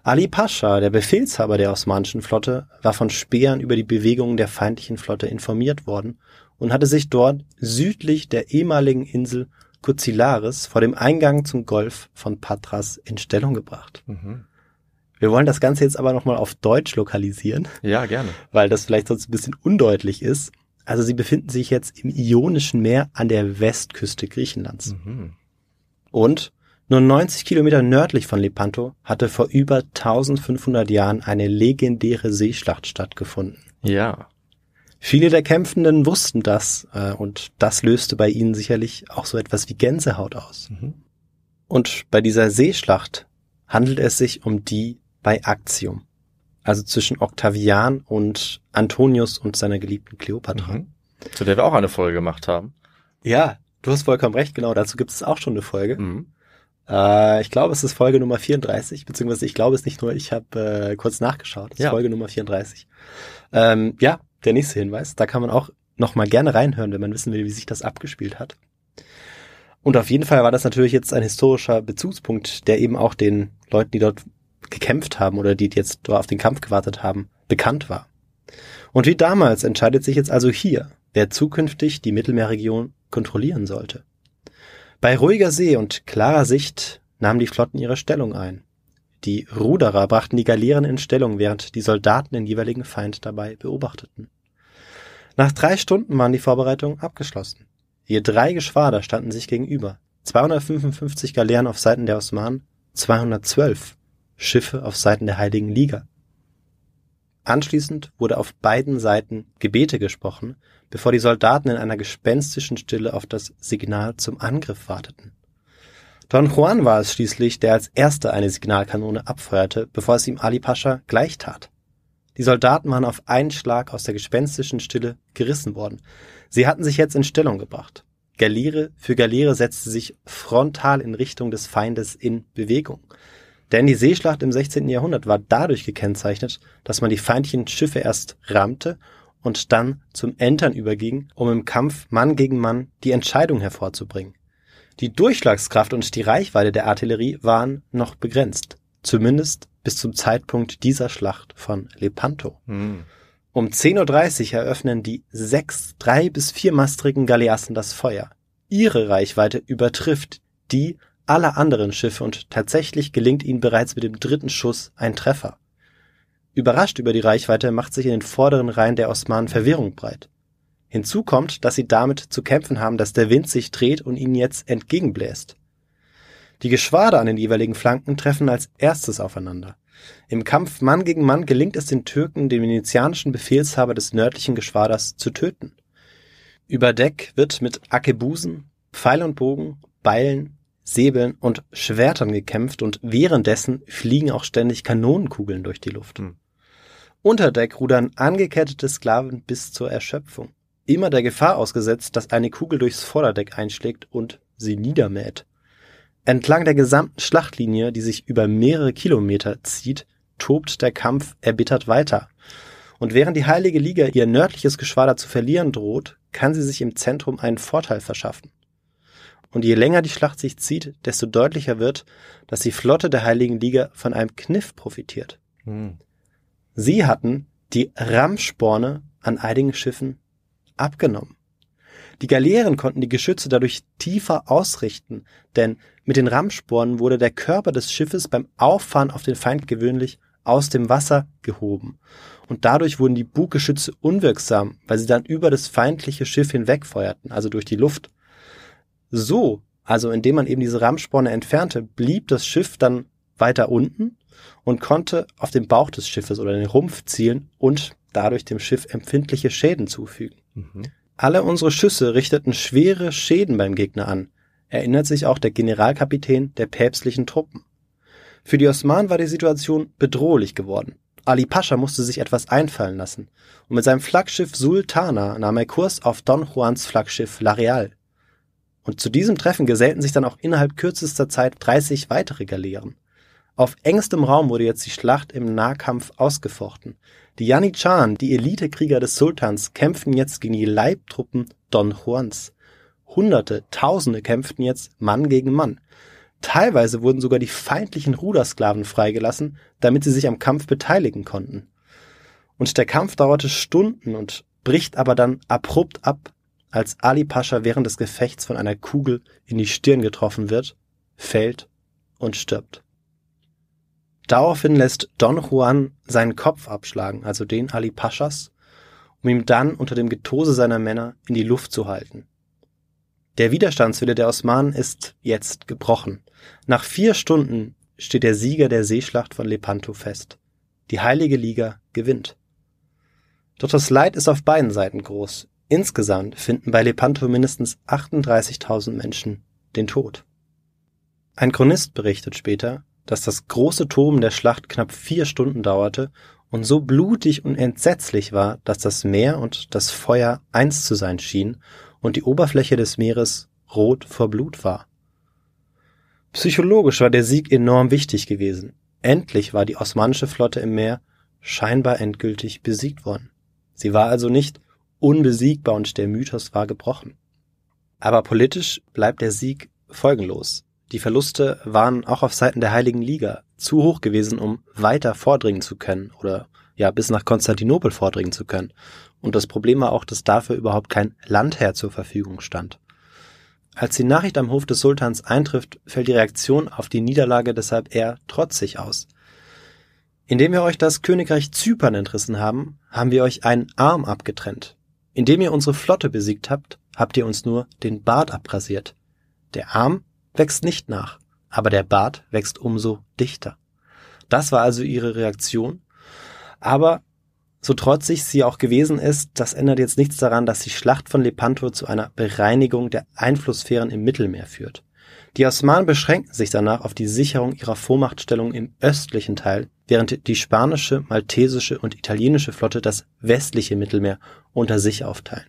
E: Ali Pascha, der Befehlshaber der osmanischen Flotte, war von Spähern über die Bewegungen der feindlichen Flotte informiert worden und hatte sich dort südlich der ehemaligen Insel Kuzilaris vor dem Eingang zum Golf von Patras in Stellung gebracht.
D: Mhm.
E: Wir wollen das Ganze jetzt aber nochmal auf Deutsch lokalisieren,
D: Ja, gerne.
E: weil das vielleicht sonst ein bisschen undeutlich ist. Also sie befinden sich jetzt im Ionischen Meer an der Westküste Griechenlands.
D: Mhm.
E: Und nur 90 Kilometer nördlich von Lepanto hatte vor über 1500 Jahren eine legendäre Seeschlacht stattgefunden.
D: Ja.
E: Viele der Kämpfenden wussten das äh, und das löste bei ihnen sicherlich auch so etwas wie Gänsehaut aus.
D: Mhm.
E: Und bei dieser Seeschlacht handelt es sich um die bei Actium, also zwischen Octavian und Antonius und seiner geliebten Kleopatra.
D: Mhm. Zu der wir auch eine Folge gemacht haben.
E: Ja, du hast vollkommen recht, genau, dazu gibt es auch schon eine Folge.
D: Mhm.
E: Äh, ich glaube, es ist Folge Nummer 34, beziehungsweise ich glaube es nicht nur, ich habe äh, kurz nachgeschaut. Es ist
D: Ja.
E: Folge Nummer 34. Ähm, ja, der nächste Hinweis, da kann man auch noch mal gerne reinhören, wenn man wissen will, wie sich das abgespielt hat. Und auf jeden Fall war das natürlich jetzt ein historischer Bezugspunkt, der eben auch den Leuten, die dort gekämpft haben oder die jetzt auf den Kampf gewartet haben, bekannt war. Und wie damals entscheidet sich jetzt also hier, wer zukünftig die Mittelmeerregion kontrollieren sollte. Bei ruhiger See und klarer Sicht nahmen die Flotten ihre Stellung ein. Die Ruderer brachten die Galeeren in Stellung, während die Soldaten den jeweiligen Feind dabei beobachteten. Nach drei Stunden waren die Vorbereitungen abgeschlossen. Je drei Geschwader standen sich gegenüber. 255 Galeeren auf Seiten der Osmanen, 212 Schiffe auf Seiten der Heiligen Liga. Anschließend wurde auf beiden Seiten Gebete gesprochen, bevor die Soldaten in einer gespenstischen Stille auf das Signal zum Angriff warteten. Don Juan war es schließlich, der als erster eine Signalkanone abfeuerte, bevor es ihm Ali Pascha gleich tat. Die Soldaten waren auf einen Schlag aus der gespenstischen Stille gerissen worden. Sie hatten sich jetzt in Stellung gebracht. Galeere für Galeere setzte sich frontal in Richtung des Feindes in Bewegung. Denn die Seeschlacht im 16. Jahrhundert war dadurch gekennzeichnet, dass man die feindlichen Schiffe erst rammte und dann zum Entern überging, um im Kampf Mann gegen Mann die Entscheidung hervorzubringen. Die Durchschlagskraft und die Reichweite der Artillerie waren noch begrenzt, zumindest bis zum Zeitpunkt dieser Schlacht von Lepanto.
D: Hm.
E: Um 10.30 Uhr eröffnen die sechs drei- bis viermastrigen Galeassen das Feuer. Ihre Reichweite übertrifft die aller anderen Schiffe und tatsächlich gelingt ihnen bereits mit dem dritten Schuss ein Treffer. Überrascht über die Reichweite macht sich in den vorderen Reihen der Osmanen Verwirrung breit. Hinzu kommt, dass sie damit zu kämpfen haben, dass der Wind sich dreht und ihnen jetzt entgegenbläst. Die Geschwader an den jeweiligen Flanken treffen als erstes aufeinander. Im Kampf Mann gegen Mann gelingt es den Türken, den venezianischen Befehlshaber des nördlichen Geschwaders zu töten. Über Deck wird mit Akebusen, Pfeil und Bogen, Beilen, Säbeln und Schwertern gekämpft und währenddessen fliegen auch ständig Kanonenkugeln durch die Luft.
D: Hm.
E: Unter Deck rudern angekettete Sklaven bis zur Erschöpfung, immer der Gefahr ausgesetzt, dass eine Kugel durchs Vorderdeck einschlägt und sie niedermäht. Entlang der gesamten Schlachtlinie, die sich über mehrere Kilometer zieht, tobt der Kampf erbittert weiter. Und während die Heilige Liga ihr nördliches Geschwader zu verlieren droht, kann sie sich im Zentrum einen Vorteil verschaffen. Und je länger die Schlacht sich zieht, desto deutlicher wird, dass die Flotte der Heiligen Liga von einem Kniff profitiert.
D: Hm.
E: Sie hatten die Rammsporne an einigen Schiffen abgenommen. Die Galeeren konnten die Geschütze dadurch tiefer ausrichten, denn mit den Rammspornen wurde der Körper des Schiffes beim Auffahren auf den Feind gewöhnlich aus dem Wasser gehoben. Und dadurch wurden die Buggeschütze unwirksam, weil sie dann über das feindliche Schiff hinwegfeuerten, also durch die Luft. So, also indem man eben diese Rammsporne entfernte, blieb das Schiff dann weiter unten und konnte auf den Bauch des Schiffes oder den Rumpf zielen und dadurch dem Schiff empfindliche Schäden zufügen.
D: Mhm.
E: Alle unsere Schüsse richteten schwere Schäden beim Gegner an, erinnert sich auch der Generalkapitän der päpstlichen Truppen. Für die Osmanen war die Situation bedrohlich geworden. Ali Pascha musste sich etwas einfallen lassen und mit seinem Flaggschiff Sultana nahm er Kurs auf Don Juans Flaggschiff La Real. Und zu diesem Treffen gesellten sich dann auch innerhalb kürzester Zeit 30 weitere Galeeren. Auf engstem Raum wurde jetzt die Schlacht im Nahkampf ausgefochten. Die Janitscharen, die Elitekrieger des Sultans, kämpften jetzt gegen die Leibtruppen Don Juans. Hunderte, Tausende kämpften jetzt Mann gegen Mann. Teilweise wurden sogar die feindlichen Rudersklaven freigelassen, damit sie sich am Kampf beteiligen konnten. Und der Kampf dauerte Stunden und bricht aber dann abrupt ab, als Ali Pascha während des Gefechts von einer Kugel in die Stirn getroffen wird, fällt und stirbt. Daraufhin lässt Don Juan seinen Kopf abschlagen, also den Ali Paschas, um ihn dann unter dem Getose seiner Männer in die Luft zu halten. Der Widerstandswille der Osmanen ist jetzt gebrochen. Nach vier Stunden steht der Sieger der Seeschlacht von Lepanto fest. Die Heilige Liga gewinnt. Doch das Leid ist auf beiden Seiten groß. Insgesamt finden bei Lepanto mindestens 38.000 Menschen den Tod. Ein Chronist berichtet später, dass das große Toben der Schlacht knapp vier Stunden dauerte und so blutig und entsetzlich war, dass das Meer und das Feuer eins zu sein schien und die Oberfläche des Meeres rot vor Blut war. Psychologisch war der Sieg enorm wichtig gewesen. Endlich war die osmanische Flotte im Meer scheinbar endgültig besiegt worden. Sie war also nicht unbesiegbar und der Mythos war gebrochen. Aber politisch bleibt der Sieg folgenlos. Die Verluste waren auch auf Seiten der Heiligen Liga zu hoch gewesen, um weiter vordringen zu können oder ja bis nach Konstantinopel vordringen zu können. Und das Problem war auch, dass dafür überhaupt kein Landherr zur Verfügung stand. Als die Nachricht am Hof des Sultans eintrifft, fällt die Reaktion auf die Niederlage deshalb eher trotzig aus. Indem wir euch das Königreich Zypern entrissen haben, haben wir euch einen Arm abgetrennt. Indem ihr unsere Flotte besiegt habt, habt ihr uns nur den Bart abrasiert. Der Arm wächst nicht nach, aber der Bart wächst umso dichter. Das war also ihre Reaktion. Aber so trotzig sie auch gewesen ist, das ändert jetzt nichts daran, dass die Schlacht von Lepanto zu einer Bereinigung der Einflusssphären im Mittelmeer führt. Die Osmanen beschränken sich danach auf die Sicherung ihrer Vormachtstellung im östlichen Teil, während die spanische, maltesische und italienische Flotte das westliche Mittelmeer unter sich aufteilen.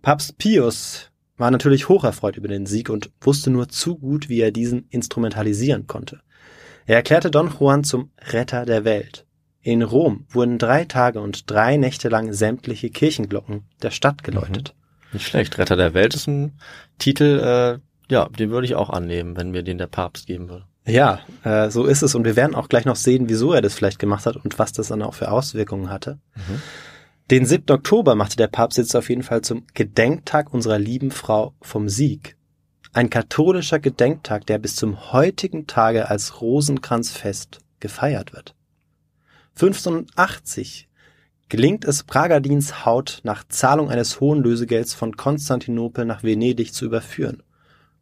E: Papst Pius war natürlich hocherfreut über den Sieg und wusste nur zu gut, wie er diesen instrumentalisieren konnte. Er erklärte Don Juan zum Retter der Welt. In Rom wurden drei Tage und drei Nächte lang sämtliche Kirchenglocken der Stadt geläutet.
D: Mhm. Nicht schlecht. Retter der Welt ist ein Titel, äh, ja, den würde ich auch annehmen, wenn mir den der Papst geben würde.
E: Ja, äh, so ist es. Und wir werden auch gleich noch sehen, wieso er das vielleicht gemacht hat und was das dann auch für Auswirkungen hatte. Mhm. Den 7. Oktober machte der Papst jetzt auf jeden Fall zum Gedenktag unserer lieben Frau vom Sieg. Ein katholischer Gedenktag, der bis zum heutigen Tage als Rosenkranzfest gefeiert wird. 1580 gelingt es Pragadins Haut nach Zahlung eines hohen Lösegelds von Konstantinopel nach Venedig zu überführen.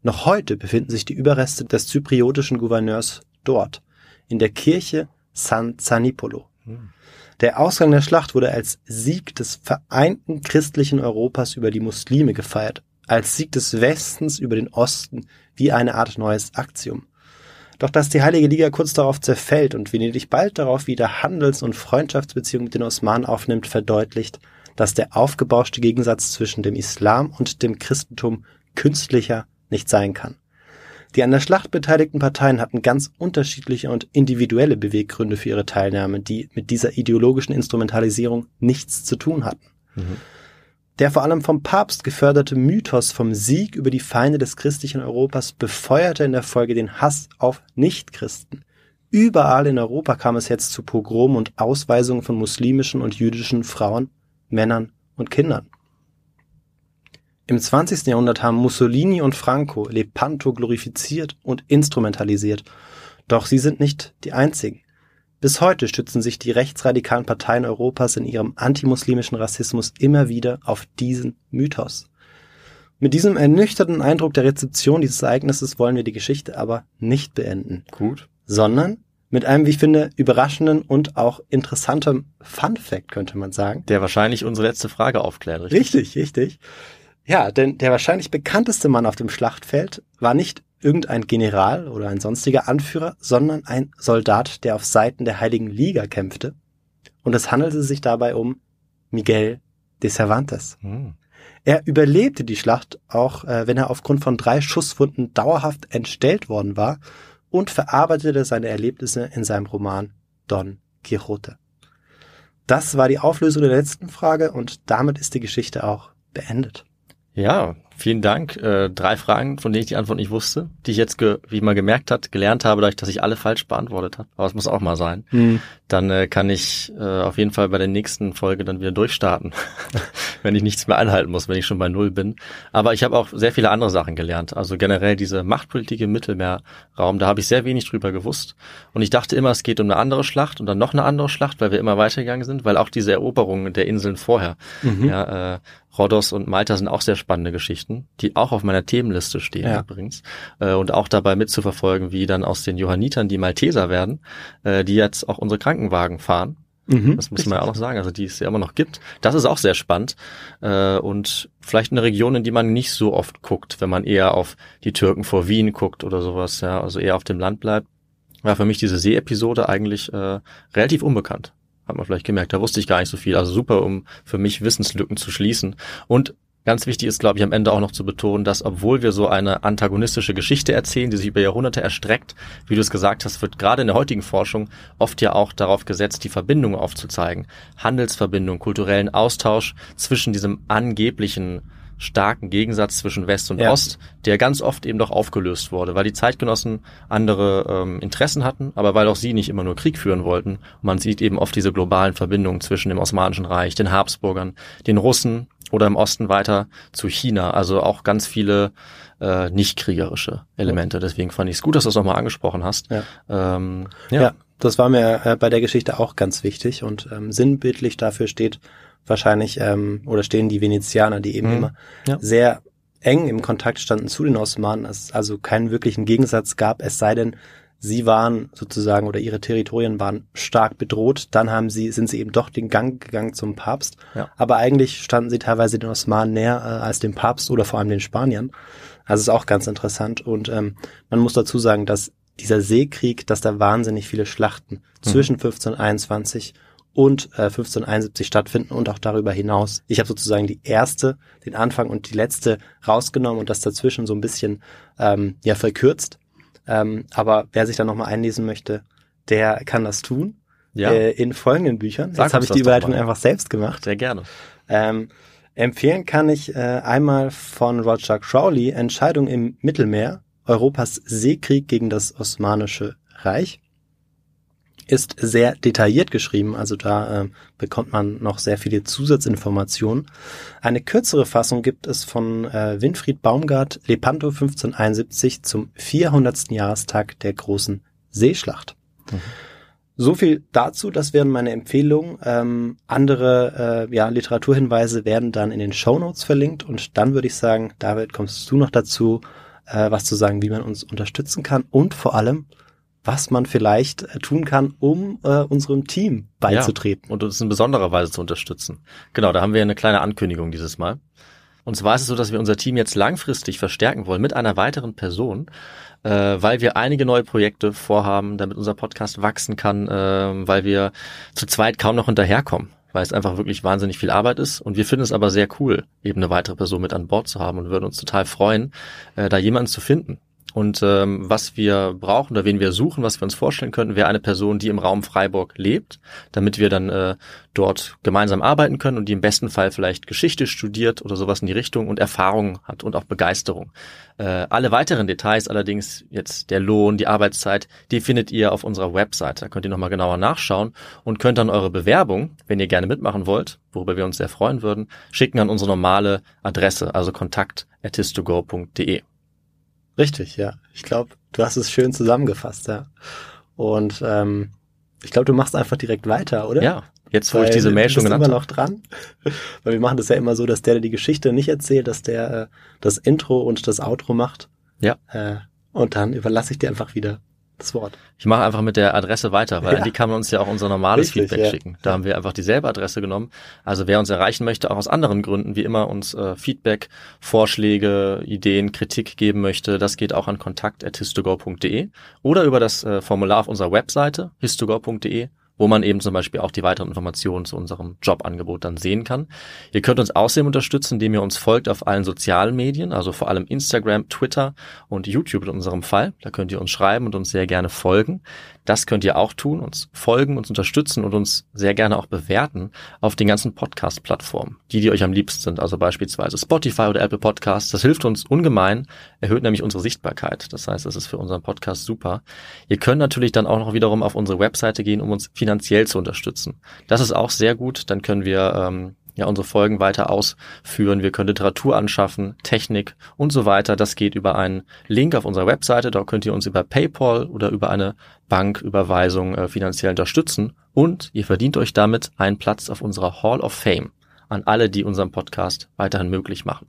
E: Noch heute befinden sich die Überreste des zypriotischen Gouverneurs dort, in der Kirche San Zanipolo. Hm. Der Ausgang der Schlacht wurde als Sieg des vereinten christlichen Europas über die Muslime gefeiert, als Sieg des Westens über den Osten, wie eine Art neues Aktium. Doch dass die Heilige Liga kurz darauf zerfällt und Venedig bald darauf wieder Handels- und Freundschaftsbeziehungen mit den Osmanen aufnimmt, verdeutlicht, dass der aufgebauschte Gegensatz zwischen dem Islam und dem Christentum künstlicher nicht sein kann. Die an der Schlacht beteiligten Parteien hatten ganz unterschiedliche und individuelle Beweggründe für ihre Teilnahme, die mit dieser ideologischen Instrumentalisierung nichts zu tun hatten. Mhm. Der vor allem vom Papst geförderte Mythos vom Sieg über die Feinde des christlichen Europas befeuerte in der Folge den Hass auf Nichtchristen. Überall in Europa kam es jetzt zu Pogromen und Ausweisungen von muslimischen und jüdischen Frauen, Männern und Kindern. Im 20. Jahrhundert haben Mussolini und Franco Lepanto glorifiziert und instrumentalisiert. Doch sie sind nicht die einzigen. Bis heute stützen sich die rechtsradikalen Parteien Europas in ihrem antimuslimischen Rassismus immer wieder auf diesen Mythos. Mit diesem ernüchterten Eindruck der Rezeption dieses Ereignisses wollen wir die Geschichte aber nicht beenden.
D: Gut.
E: Sondern mit einem, wie ich finde, überraschenden und auch interessantem Fun Fact, könnte man sagen.
D: Der wahrscheinlich unsere letzte Frage aufklärt,
E: richtig? Richtig, richtig. Ja, denn der wahrscheinlich bekannteste Mann auf dem Schlachtfeld war nicht irgendein General oder ein sonstiger Anführer, sondern ein Soldat, der auf Seiten der Heiligen Liga kämpfte. Und es handelte sich dabei um Miguel de Cervantes. Hm. Er überlebte die Schlacht, auch äh, wenn er aufgrund von drei Schusswunden dauerhaft entstellt worden war und verarbeitete seine Erlebnisse in seinem Roman Don Quixote. Das war die Auflösung der letzten Frage und damit ist die Geschichte auch beendet.
D: Ja, vielen Dank. Äh, drei Fragen, von denen ich die Antwort nicht wusste, die ich jetzt, wie man gemerkt hat, gelernt habe, dadurch, dass ich alle falsch beantwortet habe. Aber es muss auch mal sein. Mhm. Dann äh, kann ich äh, auf jeden Fall bei der nächsten Folge dann wieder durchstarten, wenn ich nichts mehr einhalten muss, wenn ich schon bei Null bin. Aber ich habe auch sehr viele andere Sachen gelernt. Also generell diese Machtpolitik im Mittelmeerraum, da habe ich sehr wenig drüber gewusst. Und ich dachte immer, es geht um eine andere Schlacht und dann noch eine andere Schlacht, weil wir immer weitergegangen sind, weil auch diese Eroberung der Inseln vorher, mhm. ja, äh, Rhodos und Malta sind auch sehr spannende Geschichten, die auch auf meiner Themenliste stehen ja. übrigens. Äh, und auch dabei mitzuverfolgen, wie dann aus den Johannitern die Malteser werden, äh, die jetzt auch unsere Krankenwagen fahren. Mhm, das muss man ja auch noch sagen, also die es ja immer noch gibt. Das ist auch sehr spannend äh, und vielleicht eine Region, in die man nicht so oft guckt, wenn man eher auf die Türken vor Wien guckt oder sowas, ja, also eher auf dem Land bleibt. War für mich diese See-Episode eigentlich äh, relativ unbekannt. Hat man vielleicht gemerkt, da wusste ich gar nicht so viel. Also super, um für mich Wissenslücken zu schließen. Und Ganz wichtig ist, glaube ich, am Ende auch noch zu betonen, dass obwohl wir so eine antagonistische Geschichte erzählen, die sich über Jahrhunderte erstreckt, wie du es gesagt hast, wird gerade in der heutigen Forschung oft ja auch darauf gesetzt, die Verbindungen aufzuzeigen. Handelsverbindung, kulturellen Austausch zwischen diesem angeblichen starken Gegensatz zwischen West und ja. Ost, der ganz oft eben doch aufgelöst wurde, weil die Zeitgenossen andere ähm, Interessen hatten, aber weil auch sie nicht immer nur Krieg führen wollten. Und man sieht eben oft diese globalen Verbindungen zwischen dem Osmanischen Reich, den Habsburgern, den Russen oder im Osten weiter zu China. Also auch ganz viele äh, nicht kriegerische Elemente. Deswegen fand ich es gut, dass du es nochmal angesprochen hast.
E: Ja. Ähm, ja. ja. das war mir äh, bei der Geschichte auch ganz wichtig und ähm, sinnbildlich dafür steht wahrscheinlich, ähm, oder stehen die Venezianer, die eben
D: Mhm.
E: immer
D: Ja.
E: sehr eng im Kontakt standen zu den Osmanen, es also keinen wirklichen Gegensatz gab, es sei denn, sie waren sozusagen oder ihre Territorien waren stark bedroht, dann haben sie, sind sie eben doch den Gang gegangen zum Papst.
D: Ja.
E: Aber eigentlich standen sie teilweise den Osmanen näher äh, als dem Papst oder vor allem den Spaniern. Also ist auch ganz interessant. Und ähm, man muss dazu sagen, dass dieser Seekrieg, dass da wahnsinnig viele Schlachten zwischen 1521 und äh, 1571 stattfinden und auch darüber hinaus. Ich habe sozusagen die erste, den Anfang und die letzte rausgenommen und das dazwischen so ein bisschen ähm, ja verkürzt. Ähm, aber wer sich da nochmal einlesen möchte, der kann das tun.
D: Ja,
E: Äh, in folgenden Büchern.
D: Sag
E: Jetzt habe ich die Überleitung einfach selbst gemacht.
D: sehr gerne.
E: Ähm, empfehlen kann ich äh, einmal von Roger Crowley Entscheidung im Mittelmeer, Europas Seekrieg gegen das Osmanische Reich. Ist sehr detailliert geschrieben, also da äh, bekommt man noch sehr viele Zusatzinformationen. Eine kürzere Fassung gibt es von äh, Winfried Baumgart, Lepanto 1571 zum 400. Jahrestag der großen Seeschlacht. So viel dazu, das wären meine Empfehlungen. Ähm, andere äh, ja, Literaturhinweise werden dann in den Shownotes verlinkt und dann würde ich sagen, David, kommst du noch dazu, äh, was zu sagen, wie man uns unterstützen kann und vor allem, was man vielleicht äh, tun kann, um äh, unserem Team beizutreten.
D: und uns in besonderer Weise zu unterstützen. Genau, da haben wir eine kleine Ankündigung dieses Mal. Und zwar ist es so, dass wir unser Team jetzt langfristig verstärken wollen mit einer weiteren Person, äh, weil wir einige neue Projekte vorhaben, damit unser Podcast wachsen kann, äh, weil wir zu zweit kaum noch hinterherkommen, weil es einfach wirklich wahnsinnig viel Arbeit ist. Und wir finden es aber sehr cool, eben eine weitere Person mit an Bord zu haben und würden uns total freuen, äh, da jemanden zu finden. Und ähm, was wir brauchen oder wen wir suchen, was wir uns vorstellen könnten, wäre eine Person, die im Raum Freiburg lebt, damit wir dann äh, dort gemeinsam arbeiten können und die im besten Fall vielleicht Geschichte studiert oder sowas in die Richtung und Erfahrung hat und auch Begeisterung. Äh, alle weiteren Details allerdings, jetzt der Lohn, die Arbeitszeit, die findet ihr auf unserer Website. Da könnt ihr nochmal genauer nachschauen und könnt dann eure Bewerbung, wenn ihr gerne mitmachen wollt, worüber wir uns sehr freuen würden, schicken an unsere normale Adresse, also kontakt.tistogo.de.
E: Richtig, ja. Ich glaube, du hast es schön zusammengefasst, ja. Und ähm, ich glaube, du machst einfach direkt weiter, oder?
D: Ja, jetzt wo ich
E: Weil
D: diese Mail schon genannt
E: immer
D: habe.
E: noch dran. Weil wir machen das ja immer so, dass der, der die Geschichte nicht erzählt, dass der äh, das Intro und das Outro macht.
D: Ja.
E: Äh, und dann überlasse ich dir einfach wieder das Wort.
D: Ich mache einfach mit der Adresse weiter, weil
E: Ja.
D: an die kann man uns ja auch unser normales
E: Richtig,
D: Feedback
E: ja.
D: schicken. Da haben wir einfach dieselbe Adresse genommen. Also wer uns erreichen möchte, auch aus anderen Gründen, wie immer uns äh, Feedback, Vorschläge, Ideen, Kritik geben möchte, das geht auch an kontakt.histogo.de oder über das äh, Formular auf unserer Webseite histogo.de wo man eben zum Beispiel auch die weiteren Informationen zu unserem Jobangebot dann sehen kann. Ihr könnt uns außerdem unterstützen, indem ihr uns folgt auf allen sozialen Medien, also vor allem Instagram, Twitter und YouTube in unserem Fall. Da könnt ihr uns schreiben und uns sehr gerne folgen. Das könnt ihr auch tun, uns folgen, uns unterstützen und uns sehr gerne auch bewerten auf den ganzen Podcast-Plattformen, die, die euch am liebsten sind, also beispielsweise Spotify oder Apple Podcasts. Das hilft uns ungemein, erhöht nämlich unsere Sichtbarkeit. Das heißt, das ist für unseren Podcast super. Ihr könnt natürlich dann auch noch wiederum auf unsere Webseite gehen, um uns finanziell zu unterstützen. Das ist auch sehr gut. Dann können wir ähm, ja unsere Folgen weiter ausführen. Wir können Literatur anschaffen, Technik und so weiter. Das geht über einen Link auf unserer Webseite. Da könnt ihr uns über PayPal oder über eine Banküberweisung äh, finanziell unterstützen. Und ihr verdient euch damit einen Platz auf unserer Hall of Fame an alle, die unseren Podcast weiterhin möglich machen.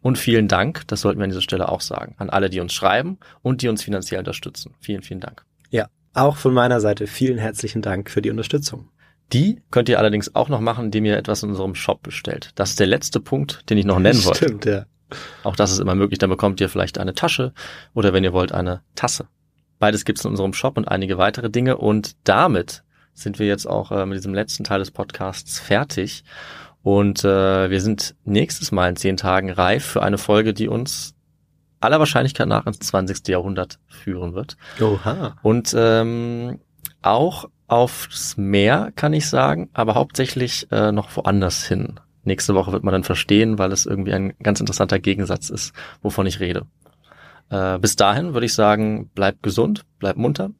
D: Und vielen Dank, das sollten wir an dieser Stelle auch sagen, an alle, die uns schreiben und die uns finanziell unterstützen. Vielen, vielen Dank.
E: Ja, auch von meiner Seite vielen herzlichen Dank für die Unterstützung.
D: Die könnt ihr allerdings auch noch machen, indem ihr etwas in unserem Shop bestellt. Das ist der letzte Punkt, den ich noch nennen wollte.
E: Stimmt, ja.
D: Auch das ist immer möglich. Dann bekommt ihr vielleicht eine Tasche oder wenn ihr wollt, eine Tasse. Beides gibt's in unserem Shop und einige weitere Dinge. Und damit sind wir jetzt auch äh, mit diesem letzten Teil des Podcasts fertig. Und äh, wir sind nächstes Mal in zehn Tagen reif für eine Folge, die uns aller Wahrscheinlichkeit nach ins 20. Jahrhundert führen wird.
E: Oha.
D: Und ähm, auch aufs Meer, kann ich sagen, aber hauptsächlich äh, noch woanders hin. Nächste Woche wird man dann verstehen, weil es irgendwie ein ganz interessanter Gegensatz ist, wovon ich rede. Äh, bis dahin würde ich sagen, bleibt gesund, bleibt munter.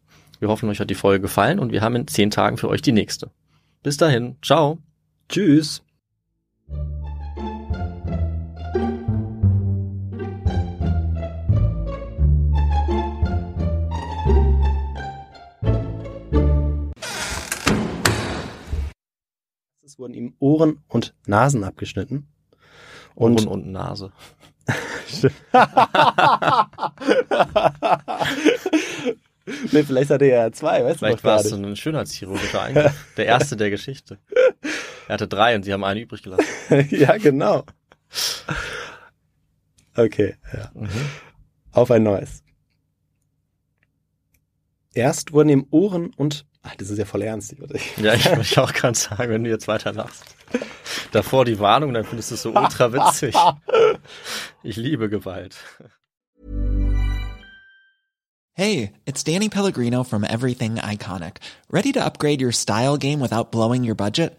D: Wir hoffen, euch hat die Folge gefallen und wir haben in zehn Tagen für euch die nächste. Bis dahin, ciao.
E: Tschüss. Es wurden ihm Ohren und Nasen abgeschnitten. Und
D: Ohren und Nase.
E: nee, vielleicht hatte er ja zwei, weißt
D: Vielleicht
E: du
D: war
E: noch
D: es so ein schönheitschirurgischer Eingriff. Der erste der Geschichte. Er hatte drei und sie haben einen übrig gelassen.
E: ja, genau. Okay, ja.
D: Mhm.
E: Auf ein neues. Erst wurden ihm Ohren und. Ach, das ist ja voll ernst. Warte.
D: Ja, ich wollte auch gerade sagen, wenn du jetzt weiter lachst. Davor die Warnung, dann findest du es so ultra witzig. Ich liebe Gewalt.
F: Hey, it's Danny Pellegrino from Everything Iconic. Ready to upgrade your style game without blowing your budget?